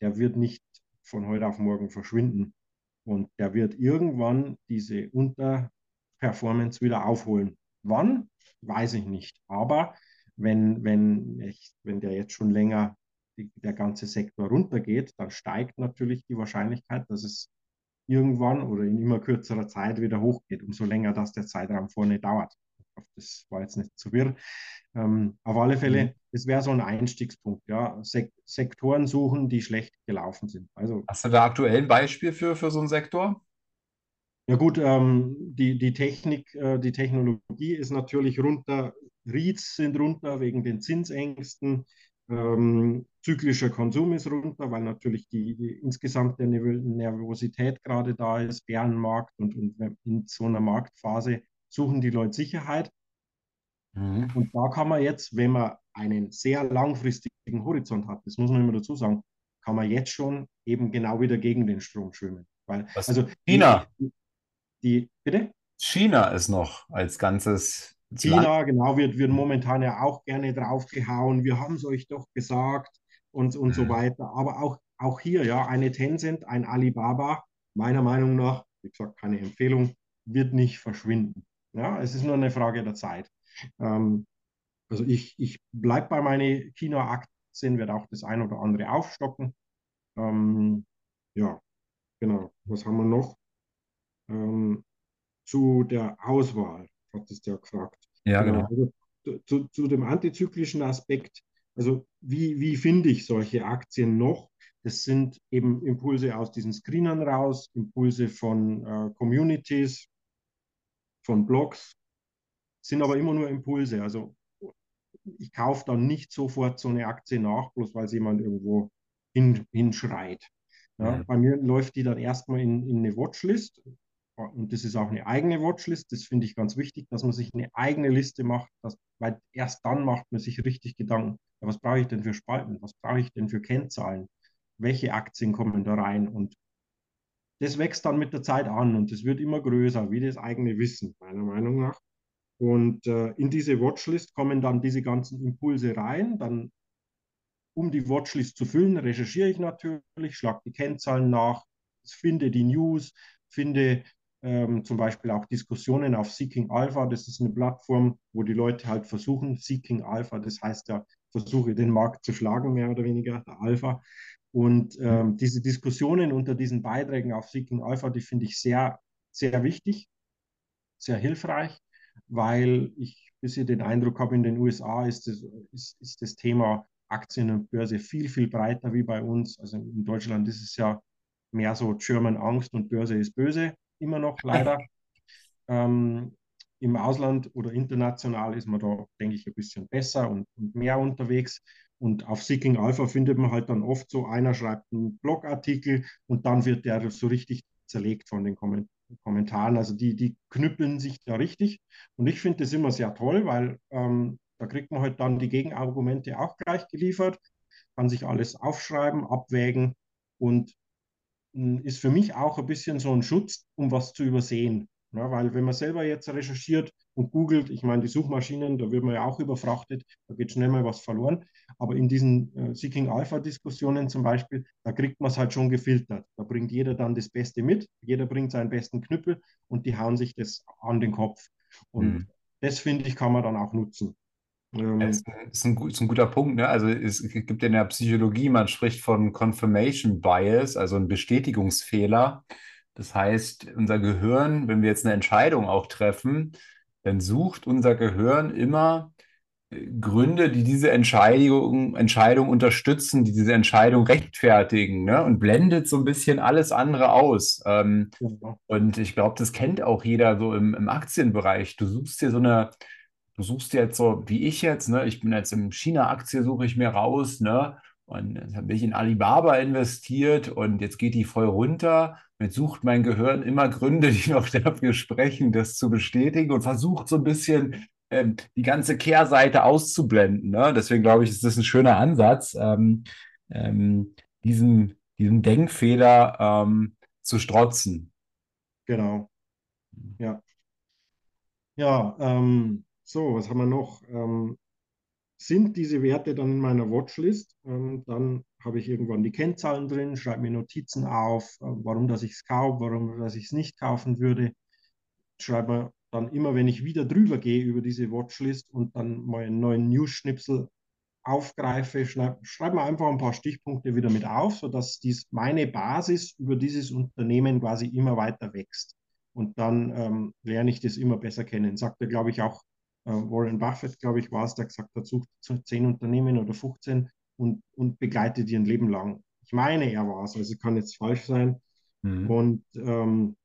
der wird nicht von heute auf morgen verschwinden. Und der wird irgendwann diese Unterperformance wieder aufholen. Wann? Weiß ich nicht. Aber wenn, wenn, ich, wenn der jetzt schon länger die, der ganze Sektor runtergeht, dann steigt natürlich die Wahrscheinlichkeit, dass es irgendwann oder in immer kürzerer Zeit wieder hochgeht, umso länger das der Zeitraum vorne dauert. Das war jetzt nicht zu wirr. Ähm, auf alle Fälle, mhm. das wäre so ein Einstiegspunkt, ja. Sek Sektoren suchen, die schlecht gelaufen sind. Also, Hast du da aktuell ein Beispiel für, für so einen Sektor? Ja gut, ähm, die, die Technik, äh, die Technologie ist natürlich runter, REITs sind runter wegen den Zinsängsten, ähm, zyklischer Konsum ist runter, weil natürlich die, die insgesamt der Nervosität gerade da ist, Bärenmarkt und, und in so einer Marktphase suchen die Leute Sicherheit. Mhm. Und da kann man jetzt, wenn man einen sehr langfristigen Horizont hat, das muss man immer dazu sagen, kann man jetzt schon eben genau wieder gegen den Strom schwimmen. Weil, Was? also China. Die, die, bitte? China ist noch als ganzes China, genau, wird, wird momentan ja auch gerne draufgehauen. Wir haben es euch doch gesagt und, und mhm. so weiter. Aber auch, auch hier, ja, eine Tencent, ein Alibaba, meiner Meinung nach, wie gesagt, keine Empfehlung, wird nicht verschwinden. Ja, es ist nur eine Frage der Zeit. Ähm, also ich, ich bleibe bei meinen China-Aktien, werde auch das ein oder andere aufstocken. Ähm, ja, genau. Was haben wir noch? Ähm, zu der Auswahl, hat es ja gefragt. Ja, genau. genau. Also, zu, zu dem antizyklischen Aspekt, also wie, wie finde ich solche Aktien noch? Das sind eben Impulse aus diesen Screenern raus, Impulse von äh, Communities, von Blogs, sind aber immer nur Impulse. Also ich kaufe dann nicht sofort so eine Aktie nach, bloß weil es jemand irgendwo hin, hinschreit. Ja, mhm. Bei mir läuft die dann erstmal in, in eine Watchlist. Und das ist auch eine eigene Watchlist. Das finde ich ganz wichtig, dass man sich eine eigene Liste macht, dass, weil erst dann macht man sich richtig Gedanken. Ja, was brauche ich denn für Spalten? Was brauche ich denn für Kennzahlen? Welche Aktien kommen da rein? Und das wächst dann mit der Zeit an und es wird immer größer, wie das eigene Wissen, meiner Meinung nach. Und äh, in diese Watchlist kommen dann diese ganzen Impulse rein. Dann, um die Watchlist zu füllen, recherchiere ich natürlich, schlage die Kennzahlen nach, finde die News, finde ähm, zum Beispiel auch Diskussionen auf Seeking Alpha. Das ist eine Plattform, wo die Leute halt versuchen, Seeking Alpha, das heißt ja, versuche den Markt zu schlagen, mehr oder weniger, der Alpha. Und ähm, diese Diskussionen unter diesen Beiträgen auf Seeking Alpha, die finde ich sehr, sehr wichtig, sehr hilfreich, weil ich bisher den Eindruck habe, in den USA ist das, ist, ist das Thema Aktien und Börse viel, viel breiter wie bei uns. Also in Deutschland ist es ja mehr so German Angst und Börse ist böse, immer noch leider. ähm, Im Ausland oder international ist man da, denke ich, ein bisschen besser und, und mehr unterwegs. Und auf Seeking Alpha findet man halt dann oft so, einer schreibt einen Blogartikel und dann wird der so richtig zerlegt von den Kommentaren. Also die, die knüppeln sich da richtig. Und ich finde das immer sehr toll, weil ähm, da kriegt man halt dann die Gegenargumente auch gleich geliefert, kann sich alles aufschreiben, abwägen und ist für mich auch ein bisschen so ein Schutz, um was zu übersehen. Ja, weil wenn man selber jetzt recherchiert und googelt, ich meine, die Suchmaschinen, da wird man ja auch überfrachtet, da geht schnell mal was verloren. Aber in diesen äh, Seeking Alpha-Diskussionen zum Beispiel, da kriegt man es halt schon gefiltert. Da bringt jeder dann das Beste mit, jeder bringt seinen besten Knüppel und die hauen sich das an den Kopf. Und mhm. das, finde ich, kann man dann auch nutzen. Ähm, das ist ein, ist, ein, ist ein, guter Punkt. Ne? Also es gibt in der Psychologie, man spricht von Confirmation Bias, also ein Bestätigungsfehler. Das heißt, unser Gehirn, wenn wir jetzt eine Entscheidung auch treffen, dann sucht unser Gehirn immer äh, Gründe, die diese Entscheidung, Entscheidung unterstützen, die diese Entscheidung rechtfertigen ne? und blendet so ein bisschen alles andere aus. Ähm, ja. Und ich glaube, das kennt auch jeder so im, im Aktienbereich. Du suchst dir so eine, du suchst jetzt so, wie ich jetzt, ne? ich bin jetzt im China-Aktie, suche ich mir raus, ne? Und dann bin ich in Alibaba investiert und jetzt geht die voll runter. Jetzt sucht mein Gehirn immer Gründe, (laughs) die noch dafür sprechen, das zu bestätigen und versucht so ein bisschen ähm, die ganze Kehrseite auszublenden. Ne? Deswegen glaube ich, ist das ein schöner Ansatz, ähm, ähm, diesen, diesen Denkfehler ähm, zu strotzen. Genau. Ja. Ja, ähm, so, was haben wir noch? Ähm, sind diese Werte dann in meiner Watchlist. Ähm, dann habe ich irgendwann die Kennzahlen drin, schreibe mir Notizen auf, äh, warum dass ich es kaufe, warum dass ich es nicht kaufen würde. Schreibe mir dann immer, wenn ich wieder drüber gehe über diese Watchlist und dann mal einen neuen News-Schnipsel aufgreife, schreibe schreib mir einfach ein paar Stichpunkte wieder mit auf, sodass dies meine Basis über dieses Unternehmen quasi immer weiter wächst. Und dann ähm, lerne ich das immer besser kennen. Sagt er, glaube ich, auch Warren Buffett, glaube ich, war es, der gesagt hat, sucht zehn Unternehmen oder 15 und, und begleitet die ein Leben lang. Ich meine, er war es, also kann jetzt falsch sein. Mhm. Und ähm,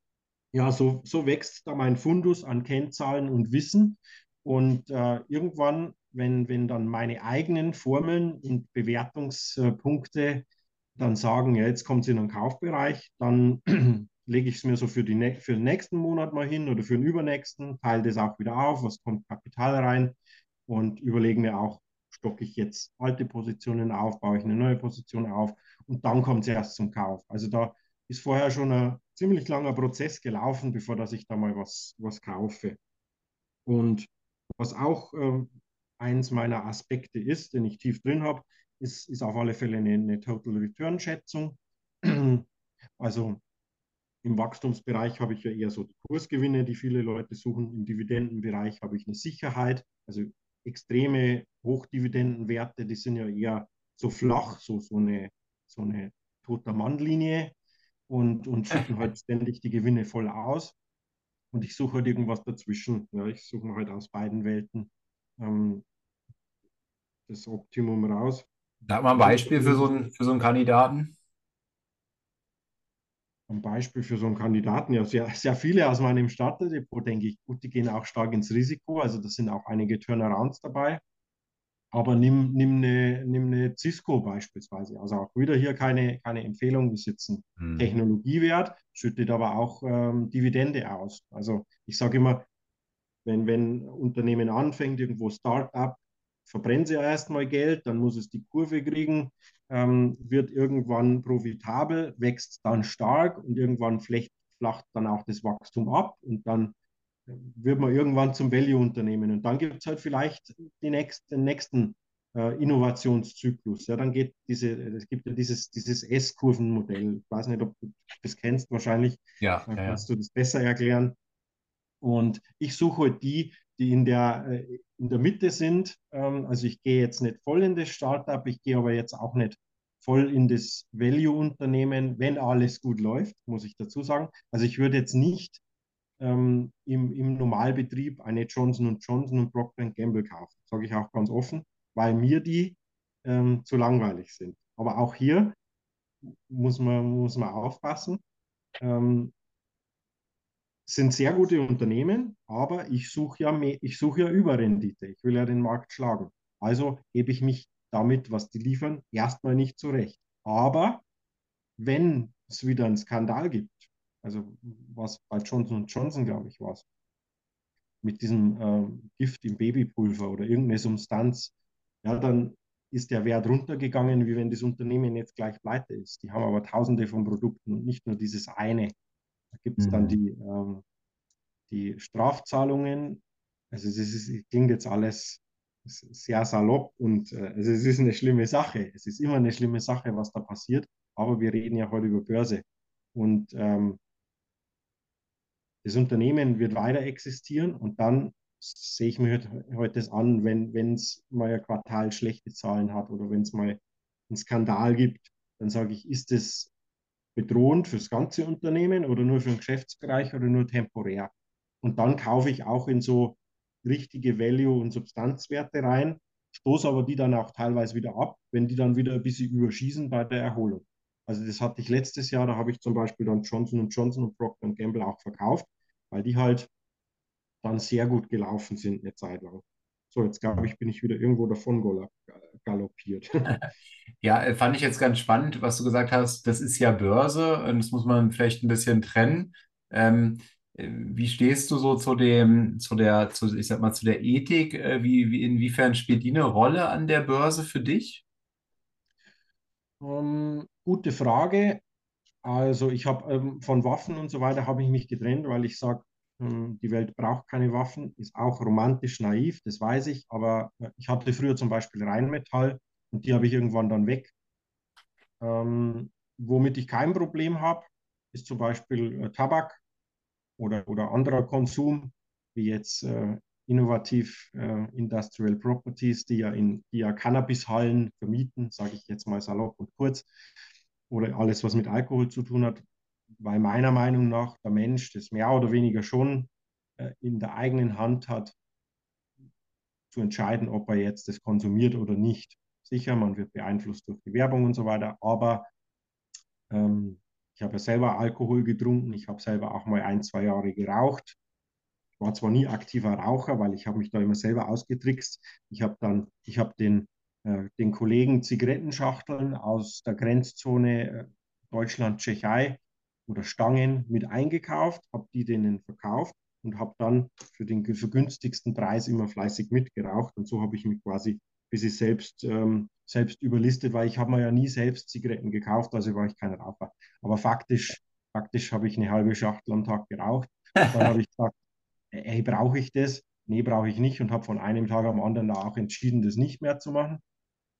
ja, so, so wächst da mein Fundus an Kennzahlen und Wissen. Und äh, irgendwann, wenn, wenn dann meine eigenen Formeln und Bewertungspunkte dann sagen, ja, jetzt kommt es in den Kaufbereich, dann lege ich es mir so für, die, für den nächsten Monat mal hin oder für den übernächsten, teile das auch wieder auf, was kommt Kapital rein und überlege mir auch, stocke ich jetzt alte Positionen auf, baue ich eine neue Position auf und dann kommt es erst zum Kauf. Also da ist vorher schon ein ziemlich langer Prozess gelaufen, bevor dass ich da mal was, was kaufe. Und was auch äh, eins meiner Aspekte ist, den ich tief drin habe, ist, ist auf alle Fälle eine, eine Total Return Schätzung. Also im Wachstumsbereich habe ich ja eher so die Kursgewinne, die viele Leute suchen. Im Dividendenbereich habe ich eine Sicherheit. Also extreme Hochdividendenwerte, die sind ja eher so flach, so, so eine, so eine toter Mannlinie und, und (laughs) schütten halt ständig die Gewinne voll aus. Und ich suche halt irgendwas dazwischen. Ja, ich suche halt aus beiden Welten ähm, das Optimum raus. Sag mal ein Beispiel für so einen, für so einen Kandidaten ein Beispiel für so einen Kandidaten, ja, sehr, sehr viele aus meinem Starterdepot, denke ich, gut, die gehen auch stark ins Risiko, also da sind auch einige Turnarounds dabei. Aber nimm, nimm, eine, nimm eine Cisco beispielsweise. Also auch wieder hier keine, keine Empfehlung, ist jetzt ein hm. Technologiewert, schüttet aber auch ähm, Dividende aus. Also ich sage immer, wenn, wenn ein Unternehmen anfängt, irgendwo Start-up, verbrennt sie erstmal Geld, dann muss es die Kurve kriegen, ähm, wird irgendwann profitabel, wächst dann stark und irgendwann flacht, flacht dann auch das Wachstum ab und dann äh, wird man irgendwann zum Value-Unternehmen. Und dann gibt es halt vielleicht die nächst, den nächsten äh, Innovationszyklus. Ja, dann geht diese, es gibt ja dieses, dieses S-Kurvenmodell. Ich weiß nicht, ob du das kennst, wahrscheinlich. Ja, dann ja, kannst du das besser erklären. Und ich suche halt die, die in der, äh, in der Mitte sind. Ähm, also ich gehe jetzt nicht voll in das Startup, ich gehe aber jetzt auch nicht voll in das Value-Unternehmen, wenn alles gut läuft, muss ich dazu sagen. Also ich würde jetzt nicht ähm, im, im Normalbetrieb eine Johnson Johnson und Procter Gamble kaufen, sage ich auch ganz offen, weil mir die ähm, zu langweilig sind. Aber auch hier muss man, muss man aufpassen. Ähm, sind sehr gute Unternehmen, aber ich suche ja, mehr, ja Überrendite. Ich will ja den Markt schlagen. Also gebe ich mich damit, was die liefern, erstmal nicht zurecht. Aber wenn es wieder einen Skandal gibt, also was bei Johnson Johnson, glaube ich, war es, mit diesem äh, Gift im Babypulver oder irgendeine Substanz, ja, dann ist der Wert runtergegangen, wie wenn das Unternehmen jetzt gleich pleite ist. Die haben aber tausende von Produkten und nicht nur dieses eine. Da gibt es mhm. dann die, ähm, die Strafzahlungen. Also es, ist, es klingt jetzt alles sehr salopp und äh, also es ist eine schlimme Sache. Es ist immer eine schlimme Sache, was da passiert. Aber wir reden ja heute über Börse. Und ähm, das Unternehmen wird weiter existieren und dann sehe ich mir heute das an, wenn es mal ein Quartal schlechte Zahlen hat oder wenn es mal einen Skandal gibt, dann sage ich, ist das bedrohend für das ganze Unternehmen oder nur für den Geschäftsbereich oder nur temporär? Und dann kaufe ich auch in so richtige Value- und Substanzwerte rein, stoße aber die dann auch teilweise wieder ab, wenn die dann wieder ein bisschen überschießen bei der Erholung. Also das hatte ich letztes Jahr, da habe ich zum Beispiel dann Johnson Johnson und Procter Gamble auch verkauft, weil die halt dann sehr gut gelaufen sind eine Zeit lang. So, jetzt glaube ich, bin ich wieder irgendwo davon galoppiert. (laughs) Ja, äh, fand ich jetzt ganz spannend, was du gesagt hast. Das ist ja Börse und das muss man vielleicht ein bisschen trennen. Ähm, äh, wie stehst du so zu dem, zu der, zu, ich sag mal, zu der Ethik? Äh, wie, wie, inwiefern spielt die eine Rolle an der Börse für dich? Ähm, gute Frage. Also ich habe ähm, von Waffen und so weiter habe ich mich getrennt, weil ich sage, die Welt braucht keine Waffen, ist auch romantisch naiv, das weiß ich, aber äh, ich hatte früher zum Beispiel Rheinmetall und die habe ich irgendwann dann weg. Ähm, womit ich kein Problem habe, ist zum Beispiel äh, Tabak oder, oder anderer Konsum, wie jetzt äh, innovativ äh, Industrial Properties, die ja in die ja Cannabishallen vermieten, sage ich jetzt mal salopp und kurz, oder alles, was mit Alkohol zu tun hat, weil meiner Meinung nach der Mensch das mehr oder weniger schon äh, in der eigenen Hand hat, zu entscheiden, ob er jetzt das konsumiert oder nicht. Sicher, man wird beeinflusst durch die Werbung und so weiter, aber ähm, ich habe ja selber Alkohol getrunken, ich habe selber auch mal ein, zwei Jahre geraucht. Ich war zwar nie aktiver Raucher, weil ich habe mich da immer selber ausgetrickst. Ich habe dann, ich habe den, äh, den Kollegen Zigarettenschachteln aus der Grenzzone äh, Deutschland-Tschechei oder Stangen mit eingekauft, habe die denen verkauft und habe dann für den vergünstigsten Preis immer fleißig mitgeraucht. Und so habe ich mich quasi bis ich selbst, ähm, selbst überlistet, weil ich habe mir ja nie selbst Zigaretten gekauft, also war ich kein Raucher. Aber faktisch, faktisch habe ich eine halbe Schachtel am Tag geraucht. Dann habe ich gesagt, hey, brauche ich das? Nee, brauche ich nicht und habe von einem Tag am anderen da auch entschieden, das nicht mehr zu machen.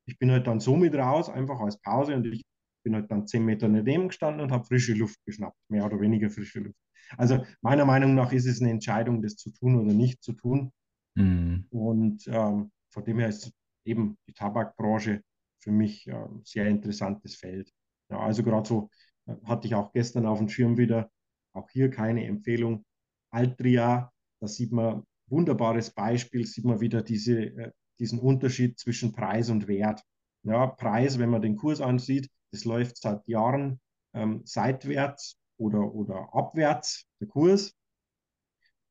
Ich bin halt dann so mit raus, einfach als Pause und ich bin halt dann zehn Meter daneben gestanden und habe frische Luft geschnappt, mehr oder weniger frische Luft. Also meiner Meinung nach ist es eine Entscheidung, das zu tun oder nicht zu tun. Mhm. Und ähm, von dem her ist eben die Tabakbranche für mich äh, sehr interessantes Feld. Ja, also gerade so äh, hatte ich auch gestern auf dem Schirm wieder, auch hier keine Empfehlung, Altria, da sieht man wunderbares Beispiel, sieht man wieder diese, äh, diesen Unterschied zwischen Preis und Wert. Ja, Preis, wenn man den Kurs ansieht, das läuft seit Jahren ähm, seitwärts oder, oder abwärts, der Kurs.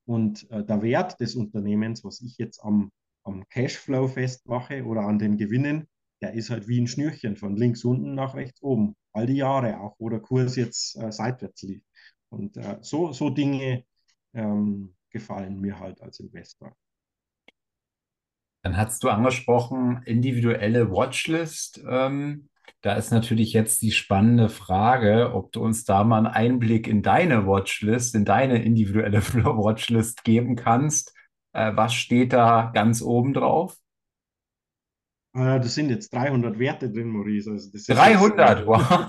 Und äh, der Wert des Unternehmens, was ich jetzt am, am Cashflow festmache oder an den Gewinnen, der ist halt wie ein Schnürchen von links unten nach rechts oben. All die Jahre auch, wo der Kurs jetzt äh, seitwärts lief. Und äh, so, so Dinge ähm, gefallen mir halt als Investor. Dann hast du angesprochen, individuelle Watchlist. Ähm, da ist natürlich jetzt die spannende Frage, ob du uns da mal einen Einblick in deine Watchlist, in deine individuelle (laughs) Watchlist geben kannst. Äh, was steht da ganz oben drauf? Äh, das sind jetzt 300 Werte drin, Maurice. Also 300, jetzt, wow.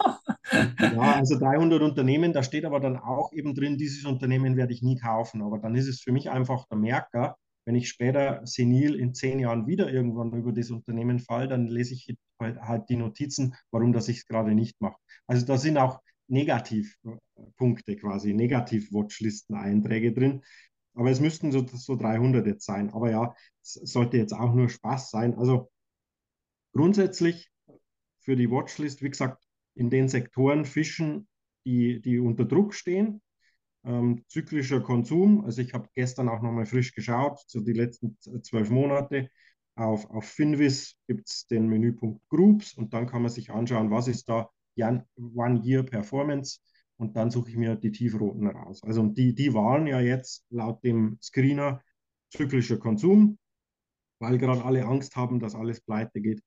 (laughs) Ja, also 300 Unternehmen, da steht aber dann auch eben drin, dieses Unternehmen werde ich nie kaufen. Aber dann ist es für mich einfach der Merker, wenn ich später senil in zehn Jahren wieder irgendwann über das Unternehmen falle, dann lese ich halt, halt die Notizen, warum das ich es gerade nicht mache. Also da sind auch Negativpunkte quasi, Negativ-Watchlisten-Einträge drin. Aber es müssten so, so 300 jetzt sein. Aber ja, es sollte jetzt auch nur Spaß sein. Also grundsätzlich für die Watchlist, wie gesagt, in den Sektoren fischen, die, die unter Druck stehen. Ähm, zyklischer Konsum, also ich habe gestern auch nochmal frisch geschaut, so die letzten zwölf Monate. Auf, auf Finvis gibt es den Menüpunkt Groups und dann kann man sich anschauen, was ist da One Year Performance und dann suche ich mir die tiefroten raus. Also die, die waren ja jetzt laut dem Screener zyklischer Konsum, weil gerade alle Angst haben, dass alles pleite geht.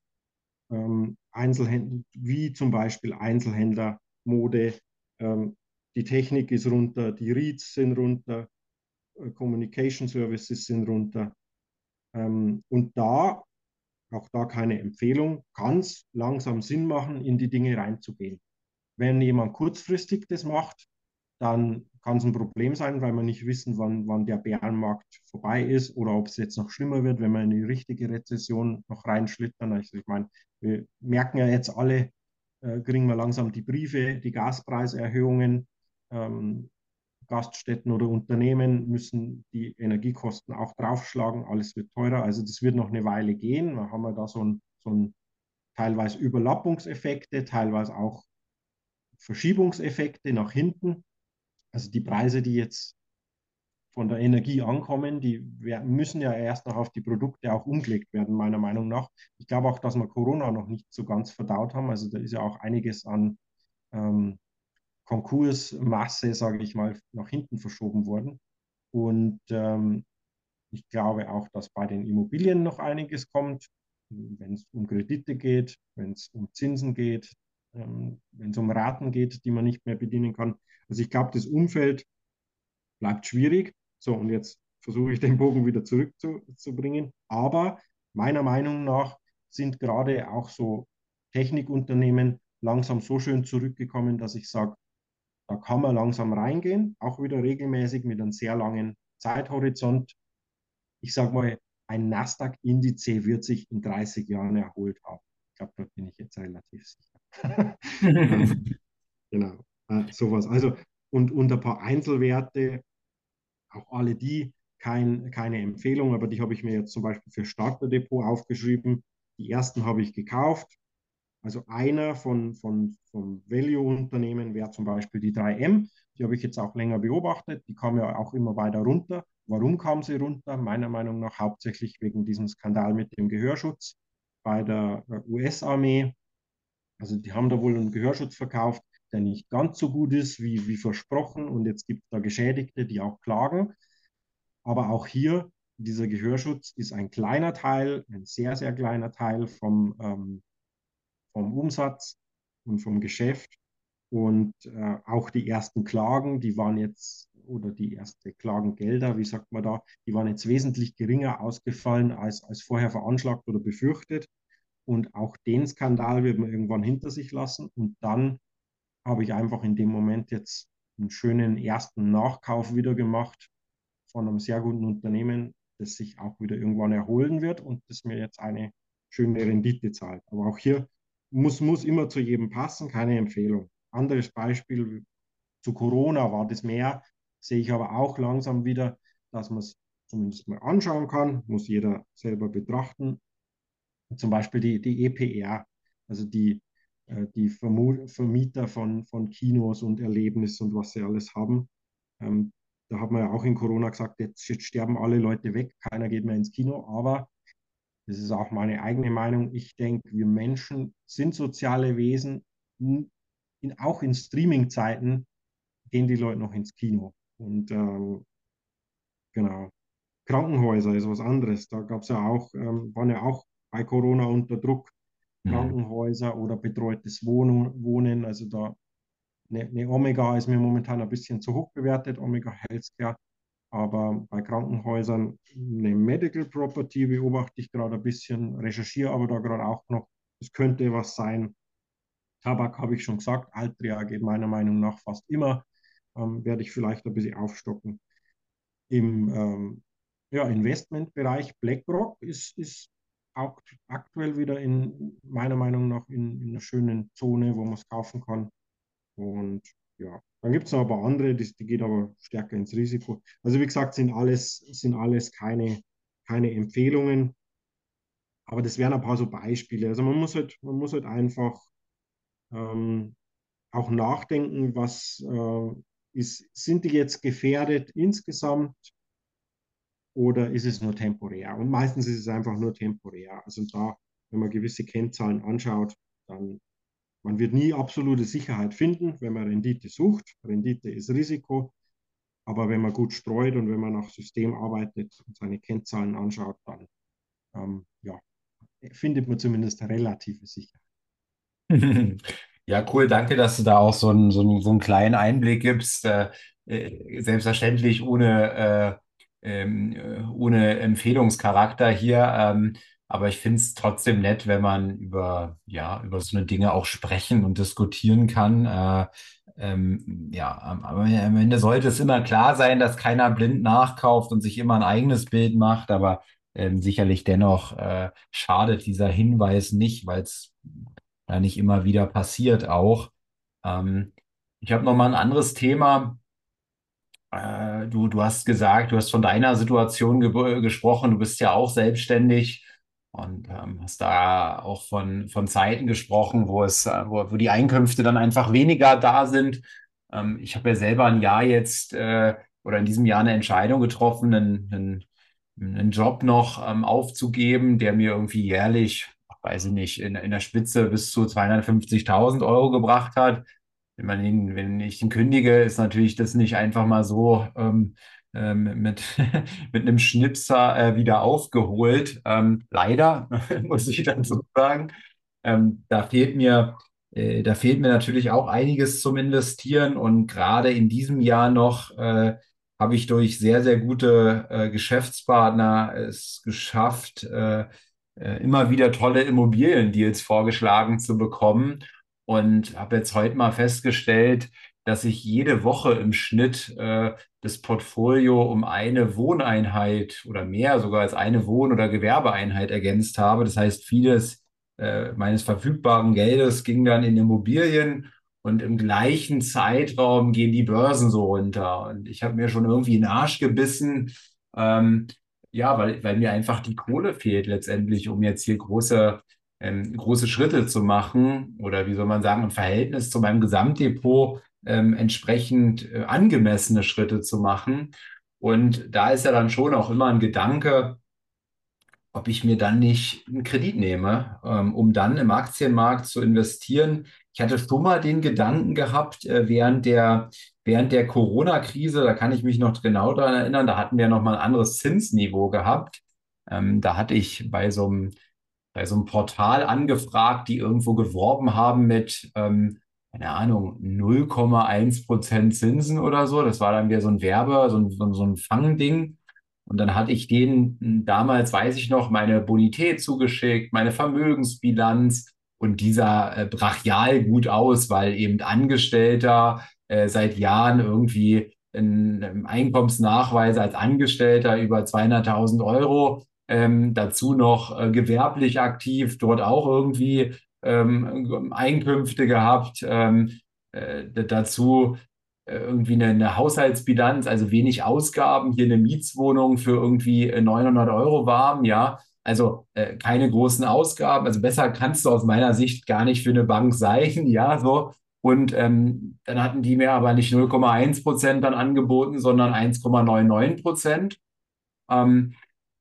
Ähm, Einzelhändler, wie zum Beispiel Einzelhändler, Mode, ähm, die Technik ist runter, die Reads sind runter, äh, Communication Services sind runter. Ähm, und da, auch da keine Empfehlung, es langsam Sinn machen, in die Dinge reinzugehen. Wenn jemand kurzfristig das macht, dann kann es ein Problem sein, weil wir nicht wissen, wann, wann der Bärenmarkt vorbei ist oder ob es jetzt noch schlimmer wird, wenn wir in eine richtige Rezession noch reinschlittern. Also ich meine, wir merken ja jetzt alle, äh, kriegen wir langsam die Briefe, die Gaspreiserhöhungen. Ähm, Gaststätten oder Unternehmen müssen die Energiekosten auch draufschlagen. Alles wird teurer. Also das wird noch eine Weile gehen. Da haben wir da so ein, so teilweise Überlappungseffekte, teilweise auch Verschiebungseffekte nach hinten. Also die Preise, die jetzt von der Energie ankommen, die müssen ja erst noch auf die Produkte auch umgelegt werden, meiner Meinung nach. Ich glaube auch, dass wir Corona noch nicht so ganz verdaut haben. Also da ist ja auch einiges an ähm, Konkursmasse, sage ich mal, nach hinten verschoben worden. Und ähm, ich glaube auch, dass bei den Immobilien noch einiges kommt, wenn es um Kredite geht, wenn es um Zinsen geht, ähm, wenn es um Raten geht, die man nicht mehr bedienen kann. Also ich glaube, das Umfeld bleibt schwierig. So, und jetzt versuche ich den Bogen wieder zurückzubringen. Aber meiner Meinung nach sind gerade auch so Technikunternehmen langsam so schön zurückgekommen, dass ich sage, da kann man langsam reingehen, auch wieder regelmäßig mit einem sehr langen Zeithorizont. Ich sage mal, ein Nasdaq-Indice wird sich in 30 Jahren erholt haben. Ich glaube, da bin ich jetzt relativ sicher. (laughs) genau, äh, sowas. Also, und, und ein paar Einzelwerte, auch alle die, kein, keine Empfehlung, aber die habe ich mir jetzt zum Beispiel für Starterdepot aufgeschrieben. Die ersten habe ich gekauft. Also einer von, von, von Value-Unternehmen wäre zum Beispiel die 3M. Die habe ich jetzt auch länger beobachtet. Die kam ja auch immer weiter runter. Warum kam sie runter? Meiner Meinung nach hauptsächlich wegen diesem Skandal mit dem Gehörschutz bei der äh, US-Armee. Also die haben da wohl einen Gehörschutz verkauft, der nicht ganz so gut ist wie, wie versprochen. Und jetzt gibt es da Geschädigte, die auch klagen. Aber auch hier, dieser Gehörschutz ist ein kleiner Teil, ein sehr, sehr kleiner Teil vom, ähm, vom Umsatz und vom Geschäft. Und äh, auch die ersten Klagen, die waren jetzt, oder die ersten Klagengelder, wie sagt man da, die waren jetzt wesentlich geringer ausgefallen als, als vorher veranschlagt oder befürchtet. Und auch den Skandal wird man irgendwann hinter sich lassen. Und dann habe ich einfach in dem Moment jetzt einen schönen ersten Nachkauf wieder gemacht von einem sehr guten Unternehmen, das sich auch wieder irgendwann erholen wird und das mir jetzt eine schöne Rendite zahlt. Aber auch hier muss, muss immer zu jedem passen, keine Empfehlung. Anderes Beispiel zu Corona war das mehr, sehe ich aber auch langsam wieder, dass man es zumindest mal anschauen kann, muss jeder selber betrachten. Zum Beispiel die, die EPR, also die, äh, die Vermieter von, von Kinos und Erlebnis und was sie alles haben. Ähm, da hat man ja auch in Corona gesagt, jetzt sterben alle Leute weg, keiner geht mehr ins Kino, aber das ist auch meine eigene Meinung. Ich denke, wir Menschen sind soziale Wesen. In, auch in Streaming-Zeiten gehen die Leute noch ins Kino. Und ähm, genau. Krankenhäuser ist was anderes. Da gab es ja auch, ähm, waren ja auch bei Corona unter Druck. Mhm. Krankenhäuser oder betreutes Wohnen. Also da eine, eine Omega ist mir momentan ein bisschen zu hoch bewertet, Omega Healthcare. Aber bei Krankenhäusern eine Medical Property beobachte ich gerade ein bisschen, recherchiere aber da gerade auch noch. Es könnte was sein. Tabak habe ich schon gesagt, Altria geht meiner Meinung nach fast immer. Ähm, werde ich vielleicht ein bisschen aufstocken. Im, ähm, ja, Investmentbereich BlackRock ist, ist auch aktuell wieder in meiner Meinung nach in, in einer schönen Zone, wo man es kaufen kann. Und ja, dann gibt es noch ein paar andere, die, die geht aber stärker ins Risiko. Also wie gesagt, sind alles, sind alles keine, keine Empfehlungen. Aber das wären ein paar so Beispiele. Also man muss halt, man muss halt einfach ähm, auch nachdenken, was äh, ist, sind die jetzt gefährdet insgesamt oder ist es nur temporär? Und meistens ist es einfach nur temporär. Also da, wenn man gewisse Kennzahlen anschaut, dann man wird nie absolute Sicherheit finden, wenn man Rendite sucht. Rendite ist Risiko. Aber wenn man gut streut und wenn man nach System arbeitet und seine Kennzahlen anschaut, dann ähm, ja, findet man zumindest relative Sicherheit. (laughs) Ja, cool. Danke, dass du da auch so einen, so einen, so einen kleinen Einblick gibst. Äh, äh selbstverständlich ohne, äh, ähm, äh, ohne Empfehlungscharakter hier. Ähm, aber ich finde es trotzdem nett, wenn man über, ja, über so eine Dinge auch sprechen und diskutieren kann. Äh, ähm, ja, aber am Ende sollte es immer klar sein, dass keiner blind nachkauft und sich immer ein eigenes Bild macht. Aber ähm, sicherlich dennoch äh, schadet dieser Hinweis nicht, weil es ja nicht immer wieder passiert auch. Ähm, ich habe noch mal ein anderes Thema. Äh, du, du hast gesagt, du hast von deiner Situation ge gesprochen. Du bist ja auch selbstständig und ähm, hast da auch von, von Zeiten gesprochen, wo es, äh, wo, wo die Einkünfte dann einfach weniger da sind. Ähm, ich habe ja selber ein Jahr jetzt äh, oder in diesem Jahr eine Entscheidung getroffen, einen, einen, einen Job noch ähm, aufzugeben, der mir irgendwie jährlich weiß ich nicht, in, in der Spitze bis zu 250.000 Euro gebracht hat. Wenn, man ihn, wenn ich ihn kündige, ist natürlich das nicht einfach mal so ähm, mit, (laughs) mit einem Schnipser äh, wieder aufgeholt. Ähm, leider, (laughs) muss ich dazu sagen. Ähm, da fehlt mir, äh, da fehlt mir natürlich auch einiges zum Investieren und gerade in diesem Jahr noch äh, habe ich durch sehr, sehr gute äh, Geschäftspartner es geschafft, äh, äh, immer wieder tolle Immobiliendeals vorgeschlagen zu bekommen und habe jetzt heute mal festgestellt, dass ich jede Woche im Schnitt äh, das Portfolio um eine Wohneinheit oder mehr sogar als eine Wohn- oder Gewerbeeinheit ergänzt habe. Das heißt, vieles äh, meines verfügbaren Geldes ging dann in Immobilien und im gleichen Zeitraum gehen die Börsen so runter. Und ich habe mir schon irgendwie in den Arsch gebissen, ähm, ja, weil, weil mir einfach die Kohle fehlt letztendlich, um jetzt hier große, ähm, große Schritte zu machen oder wie soll man sagen, im Verhältnis zu meinem Gesamtdepot ähm, entsprechend äh, angemessene Schritte zu machen. Und da ist ja dann schon auch immer ein Gedanke, ob ich mir dann nicht einen Kredit nehme, ähm, um dann im Aktienmarkt zu investieren. Ich hatte schon mal den Gedanken gehabt, äh, während der, während der Corona-Krise, da kann ich mich noch genau daran erinnern, da hatten wir noch mal ein anderes Zinsniveau gehabt. Ähm, da hatte ich bei so einem, bei so einem Portal angefragt, die irgendwo geworben haben mit, ähm, keine Ahnung, 0,1 Prozent Zinsen oder so. Das war dann wieder so ein Werbe, so ein, so ein Fangding. Und dann hatte ich denen hm, damals, weiß ich noch, meine Bonität zugeschickt, meine Vermögensbilanz. Und dieser äh, brachial gut aus, weil eben Angestellter äh, seit Jahren irgendwie ein Einkommensnachweis als Angestellter über 200.000 Euro, ähm, dazu noch äh, gewerblich aktiv, dort auch irgendwie ähm, Einkünfte gehabt, ähm, äh, dazu äh, irgendwie eine, eine, Haushaltsbilanz, also wenig Ausgaben, hier eine Mietswohnung für irgendwie 900 äh, Euro warm, ja. Also äh, keine großen Ausgaben. Also besser kannst du aus meiner Sicht gar nicht für eine Bank sein, (laughs) ja, so. Und ähm, dann hatten die mir aber nicht 0,1 Prozent dann angeboten, sondern 1,99 Prozent. Ähm,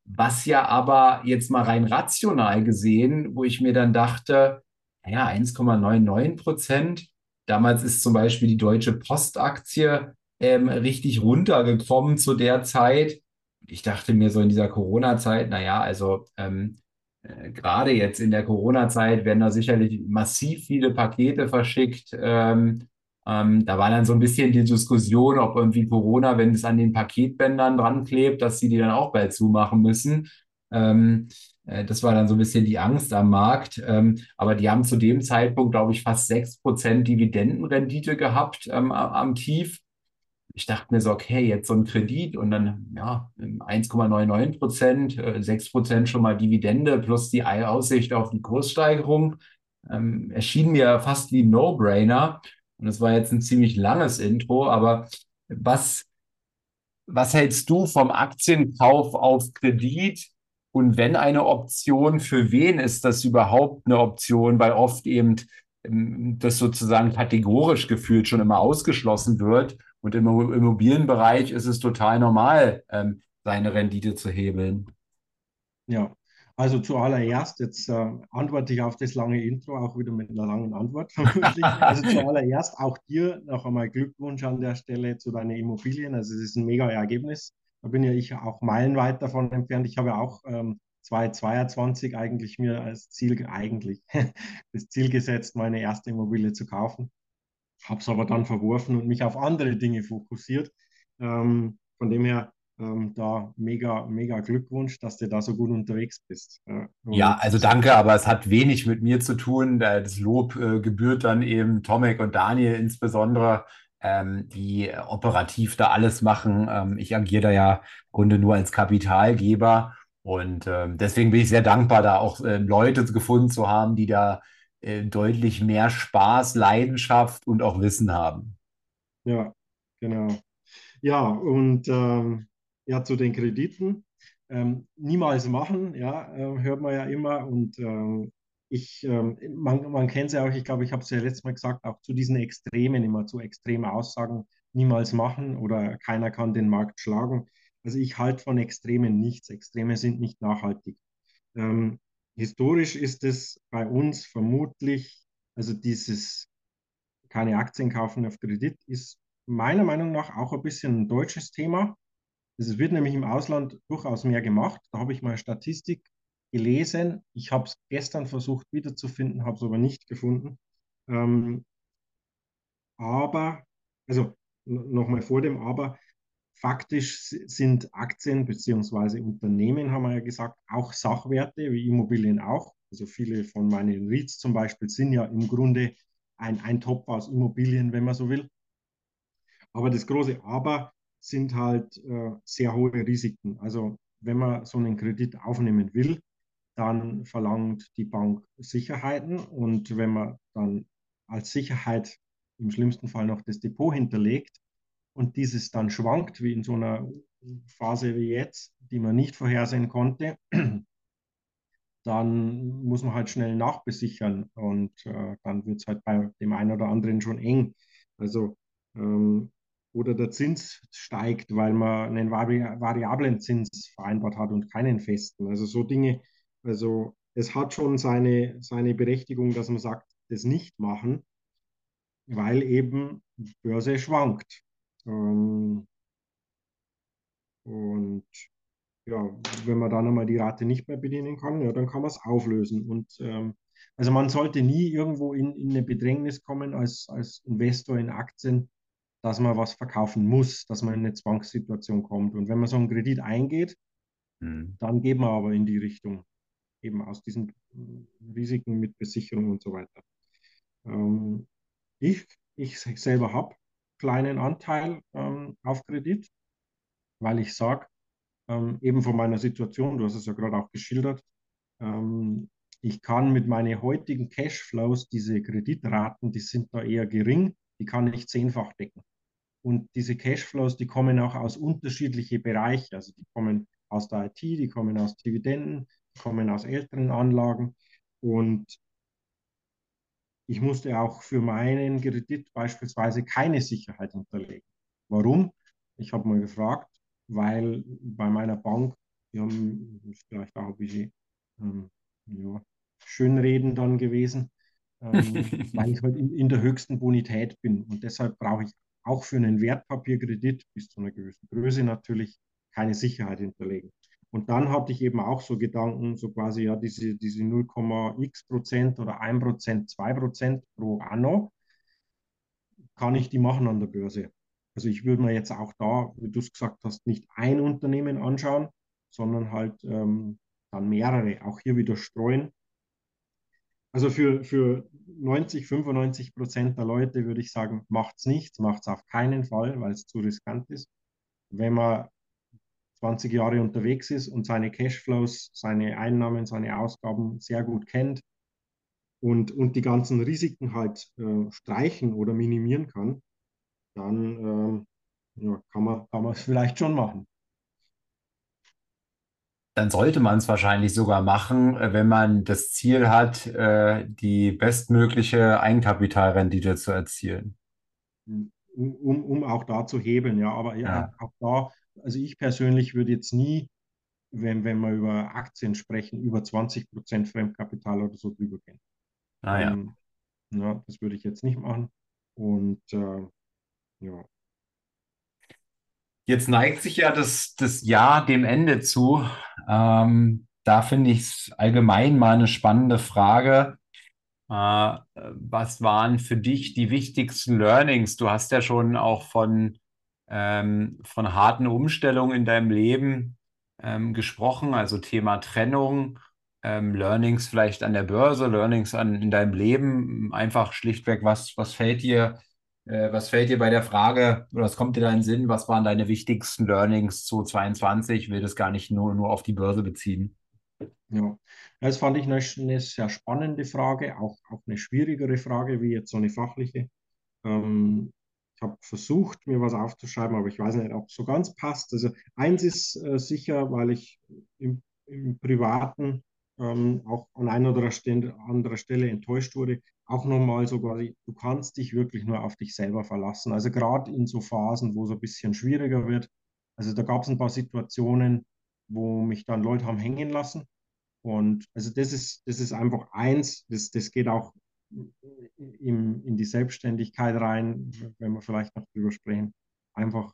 was ja aber jetzt mal rein rational gesehen, wo ich mir dann dachte, naja, 1,99 Prozent, Damals ist zum Beispiel die Deutsche Postaktie ähm, richtig runtergekommen zu der Zeit. Ich dachte mir so in dieser Corona-Zeit, naja, also ähm, äh, gerade jetzt in der Corona-Zeit werden da sicherlich massiv viele Pakete verschickt. Ähm, ähm, da war dann so ein bisschen die Diskussion, ob irgendwie Corona, wenn es an den Paketbändern dran klebt, dass sie die dann auch bald zumachen müssen. Ähm, äh, das war dann so ein bisschen die Angst am Markt. Ähm, aber die haben zu dem Zeitpunkt, glaube ich, fast 6% Dividendenrendite gehabt ähm, am Tief. ich dachte mir so, okay, jetzt so ein Kredit und dann ja 1,99 Prozent, 6 äh, Prozent schon mal Dividende plus die Aussicht auf die Kurssteigerung ähm, erschien mir fast wie ein No-Brainer. Und es war jetzt ein ziemlich langes Intro, aber was, was hältst du vom Aktienkauf auf Kredit? Und wenn eine Option, für wen ist das überhaupt eine Option? Weil oft eben ähm, das sozusagen kategorisch gefühlt schon immer ausgeschlossen wird. Und im Immobilienbereich ist es total normal, ähm, seine Rendite zu hebeln. Ja, also zuallererst, jetzt äh, antworte ich auf das lange Intro auch wieder mit einer langen Antwort. (laughs) Also zuallererst auch dir noch einmal Glückwunsch an der Stelle zu deinen Immobilien. Also es ist ein mega Ergebnis. Da bin ja ich auch meilenweit davon entfernt. Ich habe ja auch ähm, 2022 eigentlich mir als Ziel, eigentlich (laughs) das Ziel gesetzt, meine erste Immobilie zu kaufen. Habe es aber dann verworfen und mich auf andere Dinge fokussiert. Ähm, von dem her ähm, da mega, mega Glückwunsch, dass du da so gut unterwegs bist. Ja, ja also danke, aber es hat wenig mit mir zu tun. Das Lob äh, gebührt dann eben Tomek und Daniel insbesondere, ähm, die operativ da alles machen. Ähm, ich agiere da ja im Grunde nur als Kapitalgeber. Und ähm, deswegen bin ich sehr dankbar, da auch äh, Leute gefunden zu haben, die da äh, deutlich mehr Spaß, Leidenschaft und auch Wissen haben. Ja, genau. Ja, und ähm, ja, zu den Krediten. Ähm, niemals machen, ja, äh, hört man ja immer. Und ähm, ich, ähm, man, man kennt es ja auch, ich glaube, ich habe es ja letztes Mal gesagt, auch zu diesen Extremen, immer zu extremen Aussagen, niemals machen oder keiner kann den Markt schlagen. Also ich halte von Extremen nichts. Extreme sind nicht nachhaltig. Ähm, historisch ist es bei uns vermutlich, also dieses keine Aktien kaufen auf Kredit ist meiner Meinung nach auch ein bisschen ein deutsches Thema. Es wird nämlich im Ausland durchaus mehr gemacht. Da habe ich mal Statistik gelesen. Ich habe es gestern versucht wiederzufinden, habe es aber nicht gefunden. Ähm, aber, also nochmal vor dem Aber, faktisch sind Aktien bzw. Unternehmen, haben wir ja gesagt, auch Sachwerte, wie Immobilien auch. Also viele von meinen REITs zum Beispiel sind ja im Grunde ein, ein Topf aus Immobilien, wenn man so will. Aber das große Aber sind halt äh, sehr hohe Risiken. Also wenn man so einen Kredit aufnehmen will, dann verlangt die Bank Sicherheiten und wenn man dann als Sicherheit im schlimmsten Fall noch das Depot hinterlegt und dieses dann schwankt, wie in so einer Phase wie jetzt, die man nicht vorhersehen konnte, (clears throat) dann muss man halt schnell nachbesichern und äh, dann wird es halt bei dem einen oder anderen schon eng. Also ähm, oder der Zins steigt, weil man einen Vari variablen Zins vereinbart hat und keinen festen. Also so Dinge, also es hat schon seine, seine Berechtigung, dass man sagt, das nicht machen, weil eben die Börse schwankt. Ähm, und ja, wenn man dann einmal die Rate nicht mehr bedienen kann, ja, dann kann man es auflösen. Und ähm, also man sollte nie irgendwo in, in eine Bedrängnis kommen als, als Investor in Aktien, dass man was verkaufen muss, dass man in eine Zwangssituation kommt. Und wenn man so einen Kredit eingeht, mhm. dann geht man aber in die Richtung, eben aus diesen äh, Risiken mit Besicherung und so weiter. Ähm, ich, ich selber habe kleinen Anteil ähm, auf Kredit, weil ich sage, ähm, eben von meiner Situation, du hast es ja gerade auch geschildert, ähm, ich kann mit meinen heutigen Cashflows diese Kreditraten, die sind da eher gering, die kann ich zehnfach decken. Und diese Cashflows, die kommen auch aus unterschiedlichen Bereichen. Also die kommen aus der IT, die kommen aus Dividenden, kommen aus älteren Anlagen. Und ich musste auch für meinen Kredit beispielsweise keine Sicherheit hinterlegen. Warum? Ich habe mal gefragt, weil bei meiner Bank, die haben vielleicht auch ein bisschen ähm, ja, Schönreden dann gewesen, ähm, (laughs) weil ich halt in, in, der höchsten Bonität bin. Und deshalb brauche ich auch für einen Wertpapierkredit bis zu einer gewissen Größe natürlich keine Sicherheit hinterlegen. Und dann hatte ich eben auch so Gedanken, so quasi ja diese, diese 0,x Prozent oder 1 Prozent, 2 Prozent pro Anno, kann ich die machen an der Börse. Also ich würde mir jetzt auch da, wie du es gesagt hast, nicht ein Unternehmen anschauen, sondern halt ähm, dann mehrere, auch hier wieder streuen. Also für, für 90, 95 Prozent der Leute würde ich sagen, macht es nicht, es auf keinen Fall, weil es zu riskant ist. Wenn man 20 Jahre unterwegs ist und seine Cashflows, seine Einnahmen, seine Ausgaben sehr gut kennt und, und die ganzen Risiken halt äh, streichen oder minimieren kann, dann ähm, ja, kann man kann es vielleicht schon machen dann sollte man es wahrscheinlich sogar machen, äh, wenn man das Ziel hat, äh, die bestmögliche Eigenkapitalrendite zu erzielen. Um, um auch da zu hebeln, ja. Aber ja, auch da, also ich persönlich würde jetzt nie, wenn, wenn wir über Aktien sprechen, über 20 Prozent Fremdkapital oder so drüber gehen. Ah, ja. Ähm, ja, das würde ich jetzt nicht machen. Und äh, ja, Jetzt neigt sich ja das, das Jahr dem Ende zu. Ähm, da finde ich es allgemein mal eine spannende Frage. Äh, was waren für dich die wichtigsten Learnings? Du hast ja schon auch von, ähm, von harten Umstellungen in deinem Leben ähm, gesprochen, also Thema Trennung, ähm, Learnings vielleicht an der Börse, Learnings an, in deinem Leben. Einfach schlichtweg, was, was fällt dir äh, was fällt dir bei der Frage, oder was kommt dir da in den Sinn, was waren deine wichtigsten Learnings zu 22? Ich will das gar nicht nur, nur auf die Börse beziehen. Ja, das fand ich eine, eine sehr spannende Frage, auch, auch eine schwierigere Frage wie jetzt so eine fachliche. Ähm, habe versucht, mir was aufzuschreiben, aber ich weiß nicht, ob es so ganz passt. Also eins ist äh, sicher, weil ich im, im Privaten ähm, auch an einer oder anderer Stelle enttäuscht wurde, auch nochmal so quasi, du kannst dich wirklich nur auf dich selber verlassen. Also gerade in so Phasen, wo es ein bisschen schwieriger wird. Also da gab es ein paar Situationen, wo mich dann Leute haben hängen lassen. Und also das ist, das ist einfach eins, das, das geht auch in, in die Selbstständigkeit rein, wenn wir vielleicht noch drüber sprechen. Einfach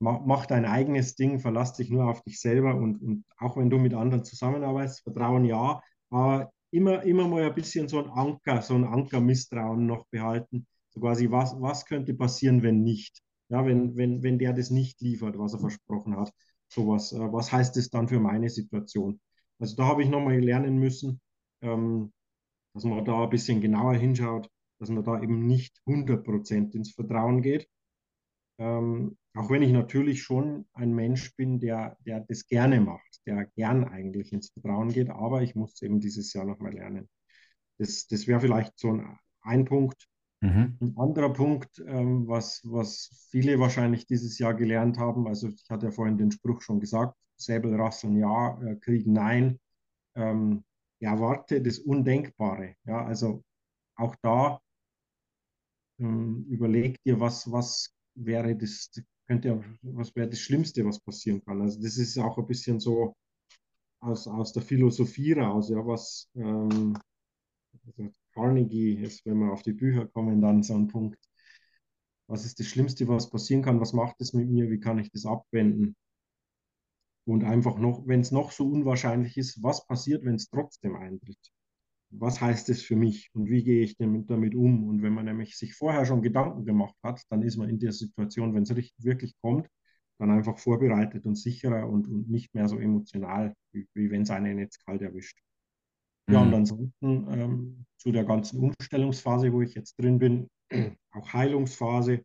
mach, mach dein eigenes Ding, verlass dich nur auf dich selber und, und auch wenn du mit anderen zusammenarbeitest, Vertrauen ja, aber immer, immer mal ein bisschen so ein Anker, so ein Anker-Misstrauen noch behalten. So quasi, was, was könnte passieren, wenn nicht? Ja, wenn, wenn, wenn der das nicht liefert, was er versprochen hat. Sowas, äh, was heißt das dann für meine Situation? Also da habe ich nochmal lernen müssen, ähm, dass man da ein bisschen genauer hinschaut, dass man da eben nicht 100% ins Vertrauen geht. Ähm, auch wenn ich natürlich schon ein Mensch bin, der, der das gerne macht, der gern eigentlich ins Vertrauen geht, aber ich muss eben dieses Jahr nochmal lernen. Das, das wäre vielleicht so ein, ein Punkt. Mhm. Ein anderer Punkt, ähm, was, was viele wahrscheinlich dieses Jahr gelernt haben, also ich hatte ja vorhin den Spruch schon gesagt, Säbelrasseln ja, äh, Krieg nein, ähm, erwarte das Undenkbare. Ja, also auch da ähm, überleg dir, was, was wäre das, könnte was wäre das Schlimmste, was passieren kann. Also das ist auch ein bisschen so aus, aus der Philosophie raus, ja, was ähm, also Carnegie ist, wenn wir auf die Bücher kommen, dann so ein Punkt. Was ist das Schlimmste, was passieren kann? Was macht es mit mir? Wie kann ich das abwenden? Und einfach noch, wenn es noch so unwahrscheinlich ist, was passiert, wenn es trotzdem eintritt? was heißt es für mich und wie gehe ich damit, damit um? Und wenn man nämlich sich vorher schon Gedanken gemacht hat, dann ist man in der Situation, wenn es wirklich kommt, dann einfach vorbereitet und sicherer und, und nicht mehr so emotional, wie, wie wenn es einen jetzt kalt erwischt. Ja, und mhm. ansonsten ähm, zu der ganzen Umstellungsphase, wo ich jetzt drin bin, (clears throat) auch Heilungsphase,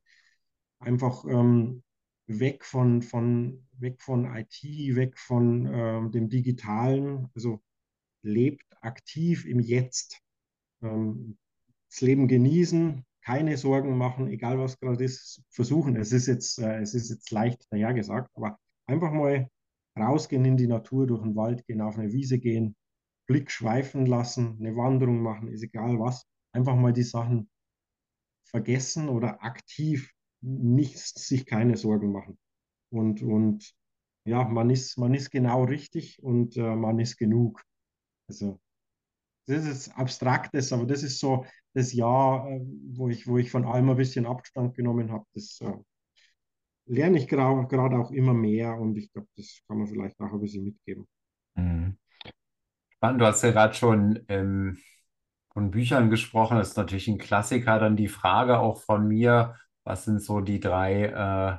einfach ähm, weg von, von, weg von IT, weg von ähm, dem Digitalen, also lebt aktiv im Jetzt. Ähm, das Leben genießen, keine Sorgen machen, egal was gerade ist, versuchen. Es ist jetzt, äh, es ist jetzt leicht dahergesagt, aber einfach mal rausgehen in die Natur, durch den Wald gehen, auf eine Wiese gehen, Blick schweifen lassen, eine Wanderung machen, ist egal was. Einfach mal die Sachen vergessen oder aktiv nicht, sich keine Sorgen machen. Und, und ja, man ist, man ist genau richtig und äh, man ist genug. Also, das ist Abstraktes, aber das ist so das Jahr, äh, wo ich, wo ich von allem ein bisschen Abstand genommen habe. Das äh, lerne ich gerade auch immer mehr und ich glaube, das kann man vielleicht auch ein bisschen mitgeben. Mhm. Spannend, du hast ja gerade schon ähm, von Büchern gesprochen. Das ist natürlich ein Klassiker. Dann die Frage auch von mir, was sind so die drei äh,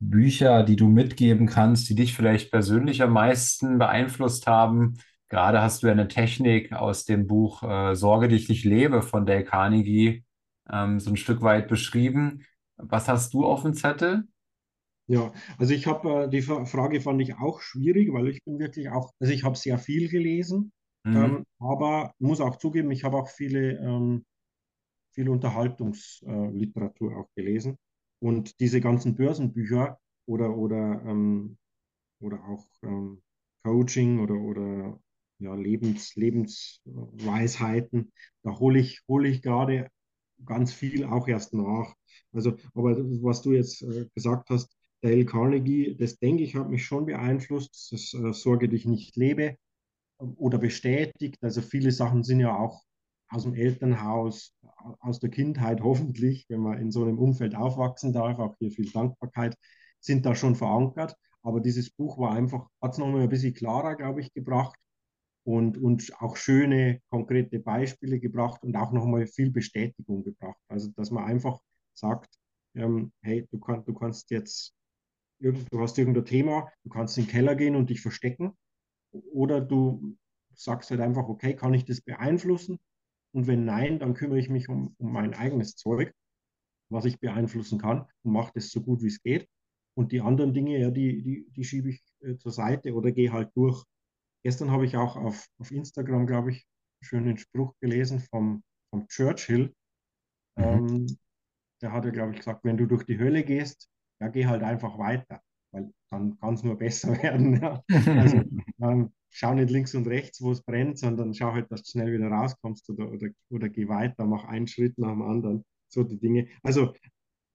Bücher, die du mitgeben kannst, die dich vielleicht persönlich am meisten beeinflusst haben? gerade hast du ja eine Technik aus dem Buch äh, Sorge dich, ich lebe von Dale Carnegie ähm, so ein Stück weit beschrieben. Was hast du auf dem Zettel? Ja, also ich habe äh, die Frage fand ich auch schwierig, weil ich bin wirklich auch, also ich habe sehr viel gelesen, Mhm. ähm, aber muss auch zugeben, ich habe auch viele, ähm, viel Unterhaltungsliteratur auch gelesen. Und diese ganzen Börsenbücher oder, oder, ähm, oder auch ähm, Coaching oder, oder ja, Lebens, Lebensweisheiten, da hole ich, hole ich gerade ganz viel auch erst nach. Also, aber was du jetzt äh, gesagt hast, Dale Carnegie, das denke ich, hat mich schon beeinflusst. Das äh, Sorge dich nicht lebe oder bestätigt. Also viele Sachen sind ja auch aus dem Elternhaus, aus der Kindheit (laughs) hoffentlich, wenn man in so einem Umfeld aufwachsen darf, auch hier viel Dankbarkeit, sind da schon verankert. Aber dieses Buch war einfach, hat es nochmal ein bisschen klarer, glaube ich, gebracht und, und auch schöne, konkrete Beispiele gebracht und auch nochmal viel Bestätigung gebracht. Also, dass man einfach sagt, ähm, hey, du, kann, du kannst jetzt, du hast irgendein Thema, du kannst in den Keller gehen und dich verstecken oder du sagst halt einfach, okay, kann ich das beeinflussen? Und wenn nein, dann kümmere ich mich um, um mein eigenes Zeug, was ich beeinflussen kann und mache das so gut wie es geht. Und die anderen Dinge, ja, die, die, die schiebe ich äh, zur Seite oder gehe halt durch. Gestern habe ich auch auf, auf Instagram, glaube ich, einen schönen Spruch gelesen vom, vom Churchill. Mhm. Ähm, der hat ja, glaube ich, gesagt, wenn du durch die Hölle gehst, ja, geh halt einfach weiter, weil dann kann es nur besser (laughs) werden. Ja. Also (laughs) ähm, schau nicht links und rechts, wo es brennt, sondern schau halt, dass du schnell wieder rauskommst oder, oder, oder geh weiter, mach einen Schritt nach dem anderen. So die Dinge. Also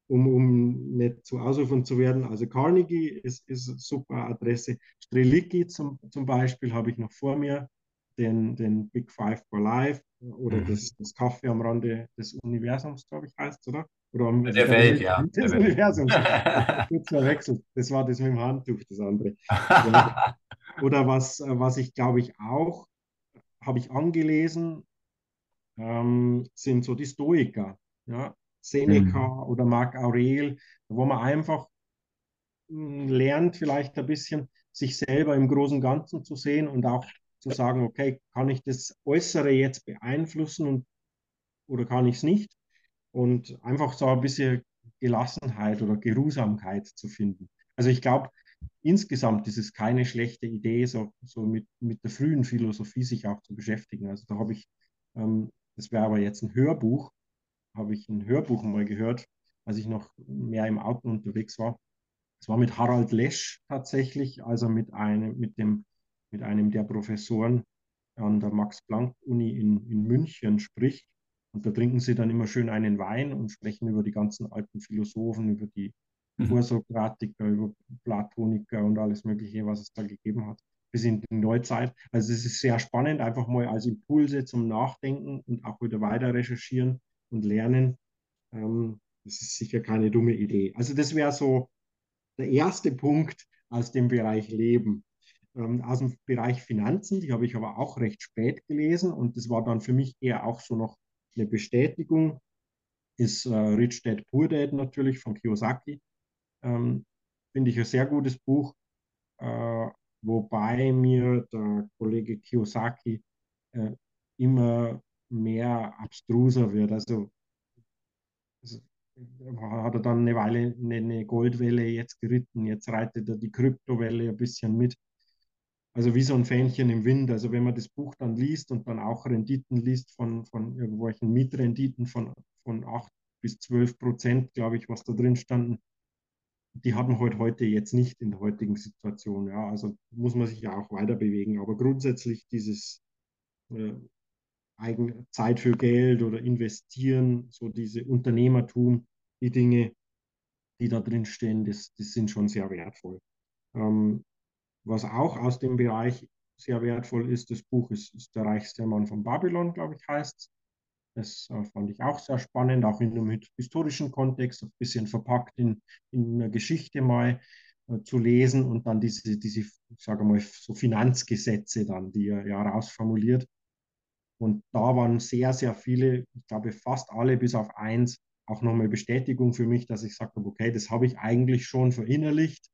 um, um nicht zu ausufern zu werden. Also Carnegie ist, ist eine super Adresse. Strelicki zum, zum Beispiel habe ich noch vor mir, den, den Big Five for Life oder Mhm. das, das Kaffee am Rande des Universums, glaube ich, heißt es, oder? Oder am, Der Welt, ja. des Der Welt. Universums. Kurz verwechselt. Das war das mit dem Handtuch, das andere. (laughs) Oder was, was ich glaube ich auch, habe ich angelesen, ähm, sind so die Stoiker. Ja? Seneca Mhm. oder Marc Aurel, wo man einfach mh, lernt, vielleicht ein bisschen sich selber im großen Ganzen zu sehen und auch zu sagen, okay, kann ich das Äußere jetzt beeinflussen und, oder kann ich es nicht? Und einfach so ein bisschen Gelassenheit oder Geruhsamkeit zu finden. Also ich glaube, insgesamt ist es keine schlechte Idee, so, so mit, mit der frühen Philosophie sich auch zu beschäftigen. Also da habe ich, ähm, das wäre aber jetzt ein Hörbuch, habe ich ein Hörbuch mal gehört, als ich noch mehr im Auto unterwegs war. Es war mit Harald Lesch tatsächlich, also mit einem, mit dem, mit einem der Professoren an der Max-Planck-Uni in, in München spricht. Und da trinken sie dann immer schön einen Wein und sprechen über die ganzen alten Philosophen, über die Vorsokratiker, über Platoniker und alles Mögliche, was es da gegeben hat, bis in die Neuzeit. Also es ist sehr spannend, einfach mal als Impulse zum Nachdenken und auch wieder weiter recherchieren und lernen. Ähm, das ist sicher keine dumme Idee. Also das wäre so der erste Punkt aus dem Bereich Leben. Ähm, aus dem Bereich Finanzen, die habe ich aber auch recht spät gelesen und das war dann für mich eher auch so noch eine Bestätigung, ist äh, Rich Dad Poor Dad natürlich von Kiyosaki. Ähm, Finde ich ein sehr gutes Buch, äh, wobei mir der Kollege Kiyosaki äh, immer mehr abstruser wird. Also hat er dann eine Weile eine, eine Goldwelle jetzt geritten, jetzt reitet er die Kryptowelle ein bisschen mit. Also wie so ein Fähnchen im Wind. Also wenn man das Buch dann liest und dann auch Renditen liest von, von irgendwelchen Mietrenditen von, von 8 bis 12 Prozent, glaube ich, was da drin standen, die hat man halt heute jetzt nicht in der heutigen Situation. Ja, also muss man sich ja auch weiter bewegen. Aber grundsätzlich dieses äh, Eigen Zeit für Geld oder investieren, so diese Unternehmertum, die Dinge, die da drin stehen, das, das sind schon sehr wertvoll. Ähm, was auch aus dem Bereich sehr wertvoll ist, das Buch ist, ist Der reichste Mann von Babylon, glaube ich, heißt Das äh, fand ich auch sehr spannend, auch in einem historischen Kontext, ein bisschen verpackt in, in einer Geschichte mal äh, zu lesen und dann diese, diese, sage mal, so Finanzgesetze dann, die er ja rausformuliert. Und da waren sehr, sehr viele, ich glaube fast alle bis auf eins, auch nochmal Bestätigung für mich, dass ich sagte, okay, das habe ich eigentlich schon verinnerlicht.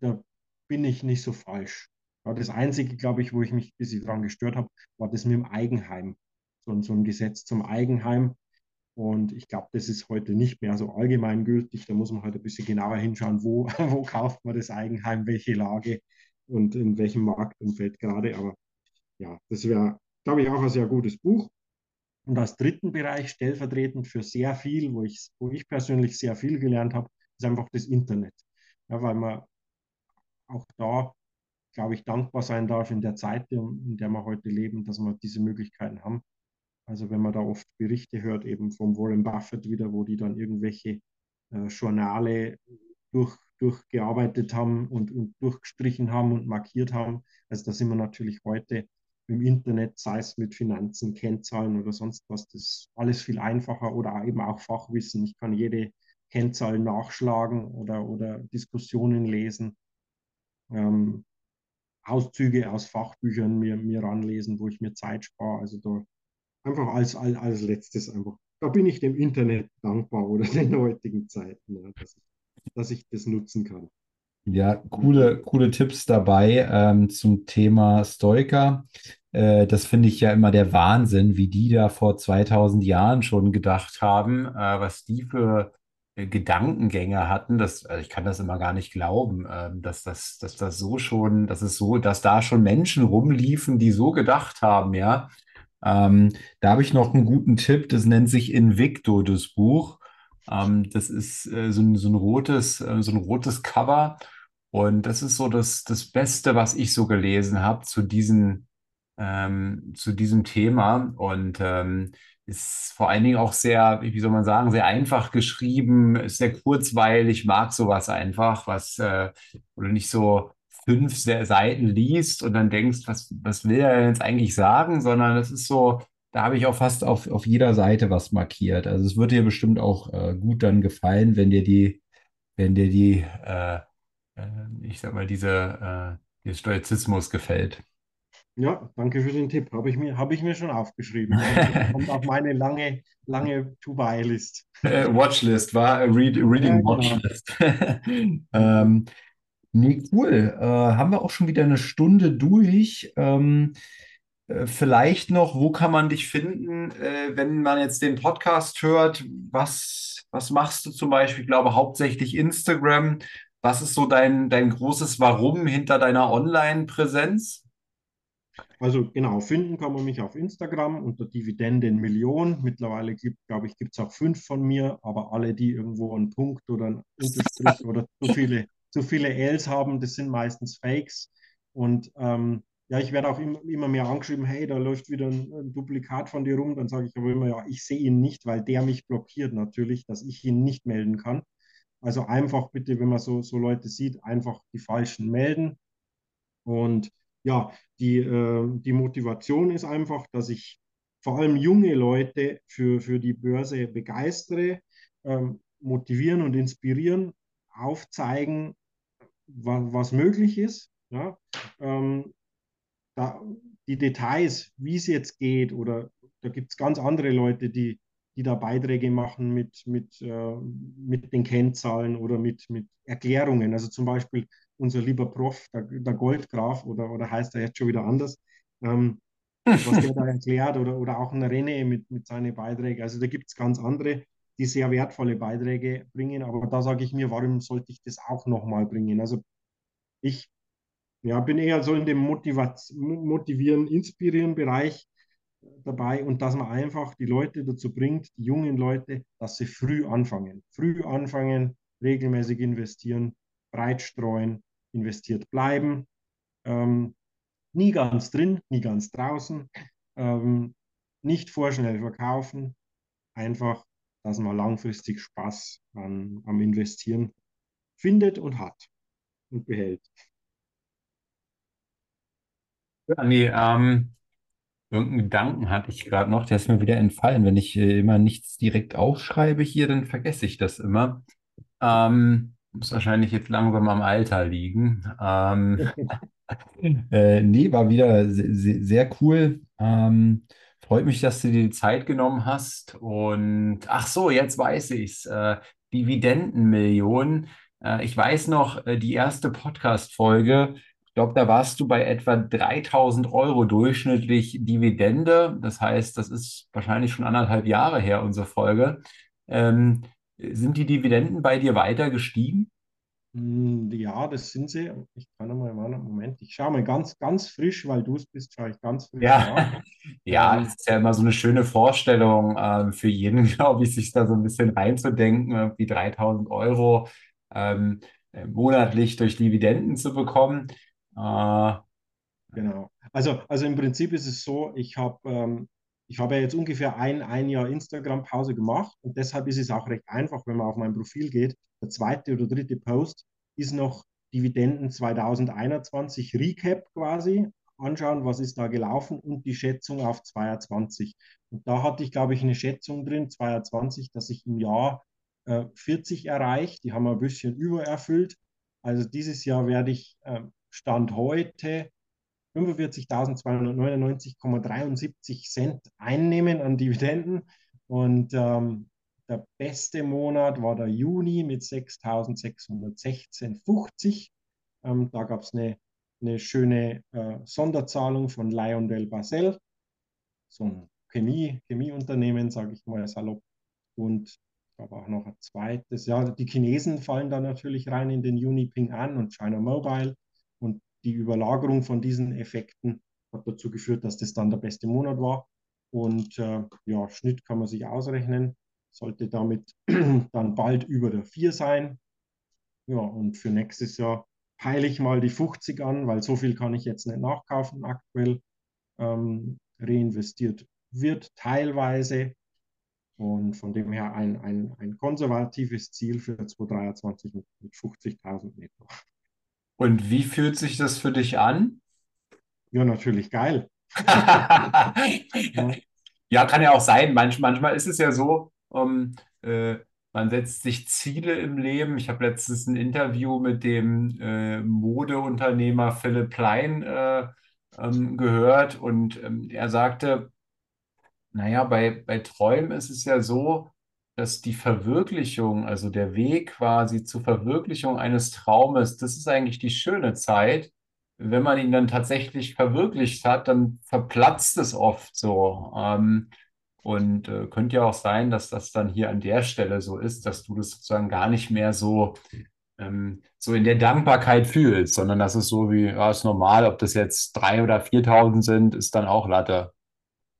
Da bin ich nicht so falsch. Das Einzige, glaube ich, wo ich mich ein bisschen daran gestört habe, war das mit dem Eigenheim. So, so ein Gesetz zum Eigenheim. Und ich glaube, das ist heute nicht mehr so allgemeingültig. Da muss man halt ein bisschen genauer hinschauen, wo, (laughs) wo kauft man das Eigenheim, welche Lage und in welchem Marktumfeld gerade. Aber ja, das wäre, glaube ich, auch ein sehr gutes Buch. Und als dritten Bereich, stellvertretend für sehr viel, wo ich, wo ich persönlich sehr viel gelernt habe, ist einfach das Internet. Ja, weil man auch da, glaube ich, dankbar sein darf in der Zeit, in der wir heute leben, dass wir diese Möglichkeiten haben. Also wenn man da oft Berichte hört, eben vom Warren Buffett wieder, wo die dann irgendwelche äh, Journale durch, durchgearbeitet haben und, und durchgestrichen haben und markiert haben. Also da sind wir natürlich heute im Internet, sei es mit Finanzen, Kennzahlen oder sonst was, das ist alles viel einfacher oder eben auch Fachwissen. Ich kann jede Kennzahl nachschlagen oder, oder Diskussionen lesen, ähm, Auszüge aus Fachbüchern mir, mir ranlesen, wo ich mir Zeit spare. Also da einfach als, als, als letztes einfach. Da bin ich dem Internet dankbar oder (laughs) den heutigen Zeiten, ja, dass, ich, dass ich das nutzen kann. Ja, coole, coole Tipps dabei ähm, zum Thema Stoiker. Äh, das finde ich ja immer der Wahnsinn, wie die da vor 2000 Jahren schon gedacht haben, äh, was die für äh, Gedankengänge hatten. Das, also ich kann das immer gar nicht glauben, ähm, dass das, dass das so schon, dass es so, dass da schon Menschen rumliefen, die so gedacht haben, ja. Ähm, da habe ich noch einen guten Tipp, das nennt sich Invicto, das Buch. Ähm, das ist äh, so, ein, so ein rotes, äh, so ein rotes Cover. Und das ist so das, das Beste, was ich so gelesen habe zu, ähm, zu diesem Thema. Und ähm, ist vor allen Dingen auch sehr, wie soll man sagen, sehr einfach geschrieben, ist sehr kurzweilig, mag sowas einfach, was äh, oder nicht so fünf Seiten liest und dann denkst, was, was will er jetzt eigentlich sagen, sondern das ist so, da habe ich auch fast auf, auf jeder Seite was markiert. Also es wird dir bestimmt auch äh, gut dann gefallen, wenn dir die, wenn dir die, äh, äh, ich sag mal, diese, äh, der Stoizismus gefällt. Ja, danke für den Tipp. Habe ich mir, habe ich mir schon aufgeschrieben. Kommt auf meine lange, lange To-Buy-List. (laughs) Äh, Watchlist war Read, Reading ja, genau. Watchlist. (laughs) ähm, Nee, cool. Äh, haben wir auch schon wieder eine Stunde durch. Ähm, äh, vielleicht noch, wo kann man dich finden, äh, wenn man jetzt den Podcast hört? Was, was machst du zum Beispiel? Ich glaube, hauptsächlich Instagram. Was ist so dein, dein großes Warum hinter deiner Online-Präsenz? Also genau, finden kann man mich auf Instagram unter Dividenden Million. Mittlerweile gibt, glaube ich, gibt es auch fünf von mir, aber alle, die irgendwo einen Punkt oder einen Unterstrich (laughs) oder zu viele zu viele Ls haben, das sind meistens Fakes. Und ähm, ja, ich werde auch immer, immer mehr angeschrieben, hey, da läuft wieder ein, ein Duplikat von dir rum. Dann sage ich aber immer, ja, ich sehe ihn nicht, weil der mich blockiert natürlich, dass ich ihn nicht melden kann. Also einfach bitte, wenn man so, so Leute sieht, einfach die Falschen melden. Und ja, die, äh, die Motivation ist einfach, dass ich vor allem junge Leute für, für die Börse begeistere, ähm, motivieren und inspirieren, aufzeigen, was, was möglich ist. Ja? Ähm, da, die Details, wie es jetzt geht, oder da gibt es ganz andere Leute, die, die da Beiträge machen mit, mit, äh, mit den Kennzahlen oder mit, mit Erklärungen. Also zum Beispiel unser lieber Prof, der, der Goldgraf, oder, oder heißt er jetzt schon wieder anders, ähm, was der da (laughs) erklärt, oder, oder auch ein René mit, mit seinen Beiträgen. Also da gibt es ganz andere die sehr wertvolle Beiträge bringen. Aber da sage ich mir, warum sollte ich das auch nochmal bringen? Also ich ja, bin eher so in dem Motivieren, Inspirieren Bereich dabei und dass man einfach die Leute dazu bringt, die jungen Leute, dass sie früh anfangen. Früh anfangen, regelmäßig investieren, breit streuen, investiert bleiben. Ähm, nie ganz drin, nie ganz draußen. Ähm, nicht vorschnell verkaufen, einfach dass man langfristig Spaß an, am Investieren findet und hat und behält. Ja, nee, ähm, irgendeinen Gedanken hatte ich gerade noch, der ist mir wieder entfallen. Wenn ich äh, immer nichts direkt aufschreibe hier, dann vergesse ich das immer. Ähm, muss wahrscheinlich jetzt langsam am Alter liegen. Ähm, (laughs) (laughs) äh, nee, war wieder sehr, sehr cool. Ähm, Freut mich, dass du dir die Zeit genommen hast. Und ach so, jetzt weiß ich's. Äh, Dividendenmillionen. Äh, ich weiß noch, äh, die erste Podcast-Folge Ich glaube, da warst du bei etwa 3000 Euro durchschnittlich Dividende. Das heißt, das ist wahrscheinlich schon anderthalb Jahre her, unsere Folge. Ähm, sind die Dividenden bei dir weiter gestiegen? Hm, Ja, das sind sie. Ich kann einmal, mal, Moment, ich schaue mal ganz, ganz frisch, weil du es bist, schaue ich ganz frisch nach. Ja, (laughs) ja, Ähm, ist ja immer so eine schöne Vorstellung ähm, für jeden, (laughs) glaube ich, sich da so ein bisschen reinzudenken, irgendwie 3000 Euro ähm, äh, monatlich durch Dividenden zu bekommen. Äh, Genau. Also, also im Prinzip ist es so, ich habe ähm, ich habe ja jetzt ungefähr ein, ein Jahr Instagram-Pause gemacht und deshalb ist es auch recht einfach, wenn man auf mein Profil geht. Der zweite oder dritte Post ist noch Dividenden 2021 Recap quasi. Anschauen, was ist da gelaufen und die Schätzung auf 2022. Und da hatte ich, glaube ich, eine Schätzung drin, 2020, dass ich im Jahr äh, 40 erreiche. Die haben wir ein bisschen übererfüllt. Also dieses Jahr werde ich äh, Stand heute 45.299,73 Cent einnehmen an Dividenden. Und ähm, der beste Monat war der Juni mit 6.616,50. Ähm, da gab es eine, eine schöne äh, Sonderzahlung von Lionel Basel, so ein Chemie, Chemieunternehmen, sage ich mal salopp. Und glaube auch noch ein zweites. Ja, die Chinesen fallen da natürlich rein in den Juni Ping An und China Mobile. Und die Überlagerung von diesen Effekten hat dazu geführt, dass das dann der beste Monat war. Und äh, ja, Schnitt kann man sich ausrechnen, sollte damit (clears throat) dann bald über der 4 sein. Ja, und für nächstes Jahr peile ich mal die 50 an, weil so viel kann ich jetzt nicht nachkaufen aktuell. Ähm, reinvestiert wird teilweise. Und von dem her ein, ein, ein konservatives Ziel für 2023 mit, mit 50.000 netto. Und wie fühlt sich das für dich an? Ja, natürlich geil. (laughs) Ja, kann ja auch sein. Manch, manchmal ist es ja so, ähm, äh, man setzt sich Ziele im Leben. Ich habe letztens ein Interview mit dem äh, Modeunternehmer Philipp Plein äh, ähm, gehört und ähm, er sagte, naja, bei, bei Träumen ist es ja so, dass die Verwirklichung, also der Weg quasi zur Verwirklichung eines Traumes, das ist eigentlich die schöne Zeit. Wenn man ihn dann tatsächlich verwirklicht hat, dann verplatzt es oft so. Ähm, und äh, könnte ja auch sein, dass das dann hier an der Stelle so ist, dass du das sozusagen gar nicht mehr so, ähm, so in der Dankbarkeit fühlst, sondern das ist so wie, ja, ist normal, ob das jetzt drei oder 4.000 sind, ist dann auch Latte.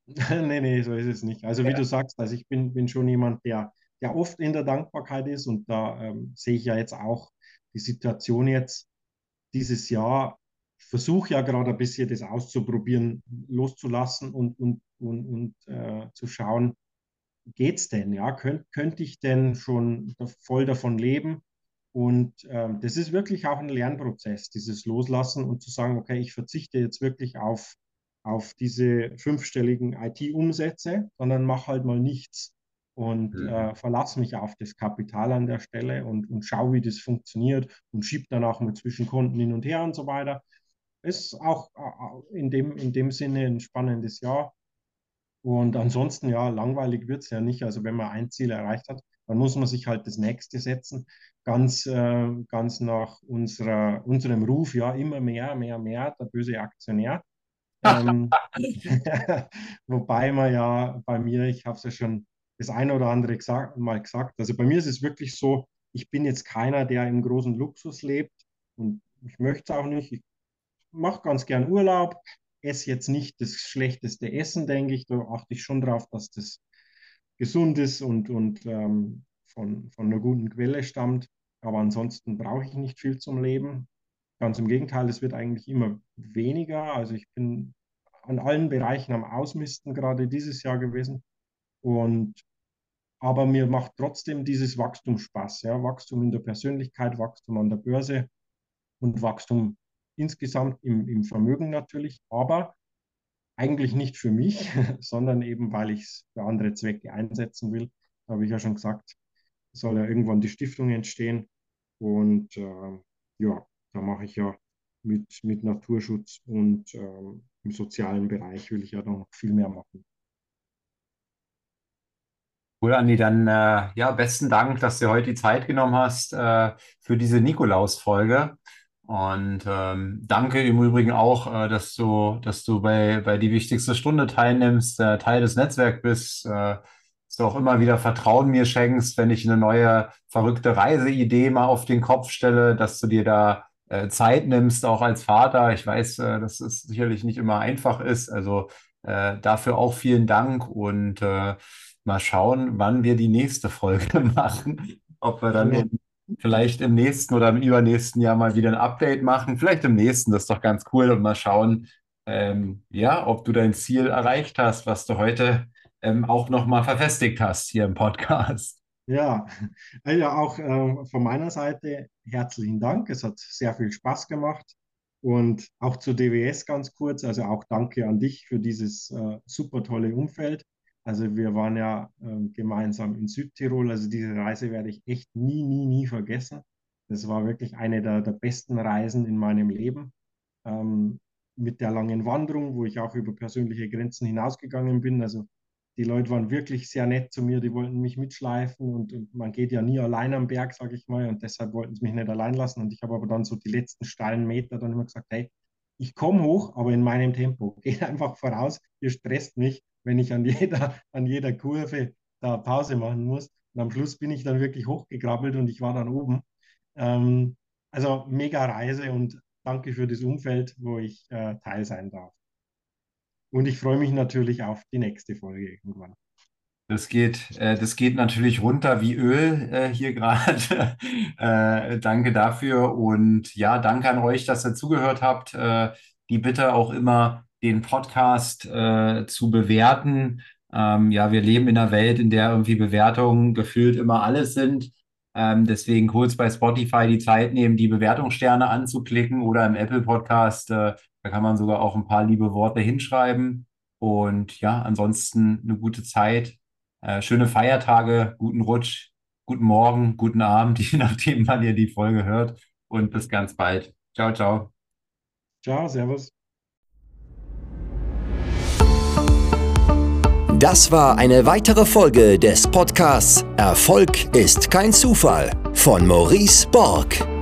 (laughs) nee, nee, so ist es nicht. Also wie Ja. du sagst, also ich bin, bin schon jemand, der, der oft in der Dankbarkeit ist und da ähm, sehe ich ja jetzt auch die Situation jetzt dieses Jahr. Ich versuche ja gerade ein bisschen das auszuprobieren, loszulassen und, und, und, und äh, zu schauen, geht's denn? Ja, könnt, könnte ich denn schon voll davon leben? Und ähm, das ist wirklich auch ein Lernprozess, dieses Loslassen und zu sagen, okay, ich verzichte jetzt wirklich auf, auf diese fünfstelligen IT-Umsätze, sondern mache halt mal nichts und Mhm. äh, verlasse mich auf das Kapital an der Stelle und, und schaue, wie das funktioniert und schiebe dann auch mal zwischen Konten hin und her und so weiter. Ist auch äh, in dem, in dem Sinne ein spannendes Jahr. Und ansonsten, ja, langweilig wird es ja nicht. Also wenn man ein Ziel erreicht hat, dann muss man sich halt das nächste setzen. Ganz, äh, ganz nach unserer, unserem Ruf, ja, immer mehr, mehr, mehr, der böse Aktionär. Ähm, (laughs) wobei man ja bei mir, ich habe es ja schon das eine oder andere gesagt, mal gesagt, also bei mir ist es wirklich so, ich bin jetzt keiner, der im großen Luxus lebt und ich möchte es auch nicht. Ich mache ganz gern Urlaub, esse jetzt nicht das schlechteste Essen, denke ich. Da achte ich schon drauf, dass das gesund ist und, und ähm, von, von einer guten Quelle stammt. Aber ansonsten brauche ich nicht viel zum Leben. Ganz im Gegenteil, es wird eigentlich immer weniger. Also ich bin an allen Bereichen am Ausmisten gerade dieses Jahr gewesen. Und aber mir macht trotzdem dieses Wachstum Spaß. Ja? Wachstum in der Persönlichkeit, Wachstum an der Börse und Wachstum insgesamt im, im Vermögen natürlich, aber eigentlich nicht für mich, (laughs) sondern eben, weil ich es für andere Zwecke einsetzen will. Da habe ich ja schon gesagt, soll ja irgendwann die Stiftung entstehen. Und äh, ja, da mache ich ja mit, mit Naturschutz und ähm, im sozialen Bereich will ich ja noch viel mehr machen. Cool, Andi, dann äh, ja, besten Dank, dass du heute die Zeit genommen hast äh, für diese Nikolaus-Folge. Und ähm, danke im Übrigen auch, äh, dass du, dass du bei, bei die wichtigste Stunde teilnimmst, äh, Teil des Netzwerks bist, äh, dass du auch immer wieder Vertrauen mir schenkst, wenn ich eine neue verrückte Reiseidee mal auf den Kopf stelle, dass du dir da Zeit nimmst, auch als Vater. Ich weiß, äh, dass es sicherlich nicht immer einfach ist. Also äh, dafür auch vielen Dank und äh, mal schauen, wann wir die nächste Folge (laughs) machen. Ob wir dann ja. vielleicht im nächsten oder im übernächsten Jahr mal wieder ein Update machen. Vielleicht im nächsten, das ist doch ganz cool. Und mal schauen, ähm, ja, ob du dein Ziel erreicht hast, was du heute ähm, auch nochmal verfestigt hast hier im Podcast. Ja, also auch äh, von meiner Seite herzlichen Dank. Es hat sehr viel Spaß gemacht. Und auch zu DWS ganz kurz, also auch danke an dich für dieses äh, super tolle Umfeld. Also wir waren ja äh, gemeinsam in Südtirol, also diese Reise werde ich echt nie, nie, nie vergessen. Das war wirklich eine der, der besten Reisen in meinem Leben. Ähm, mit der langen Wanderung, wo ich auch über persönliche Grenzen hinausgegangen bin. Also die Leute waren wirklich sehr nett zu mir, die wollten mich mitschleifen und, und man geht ja nie allein am Berg, sage ich mal, und deshalb wollten sie mich nicht allein lassen. Und ich habe aber dann so die letzten steilen Meter dann immer gesagt, hey, ich komme hoch, aber in meinem Tempo. (laughs) Geht einfach voraus, ihr stresst mich, wenn ich an jeder, an jeder Kurve da Pause machen muss. Und am Schluss bin ich dann wirklich hochgekrabbelt und ich war dann oben. Ähm, also mega Reise und danke für das Umfeld, wo ich äh, Teil sein darf. Und ich freue mich natürlich auf die nächste Folge irgendwann. Das geht, äh, das geht natürlich runter wie Öl äh, hier gerade. (laughs) äh, danke dafür und ja, danke an euch, dass ihr zugehört habt. Die Bitte auch immer den Podcast zu bewerten. Ähm, ja, wir leben in einer Welt, in der irgendwie Bewertungen gefühlt immer alles sind. Ähm, deswegen kurz bei Spotify die Zeit nehmen, die Bewertungssterne anzuklicken oder im Apple Podcast da kann man sogar auch ein paar liebe Worte hinschreiben. Und ja, ansonsten eine gute Zeit, äh, schöne Feiertage, guten Rutsch, guten Morgen, guten Abend, (laughs) je nachdem, wann ihr die Folge hört. Und bis ganz bald. Ciao, ciao. Ciao, servus. Das war eine weitere Folge des Podcasts Erfolg ist kein Zufall von Maurice Borg.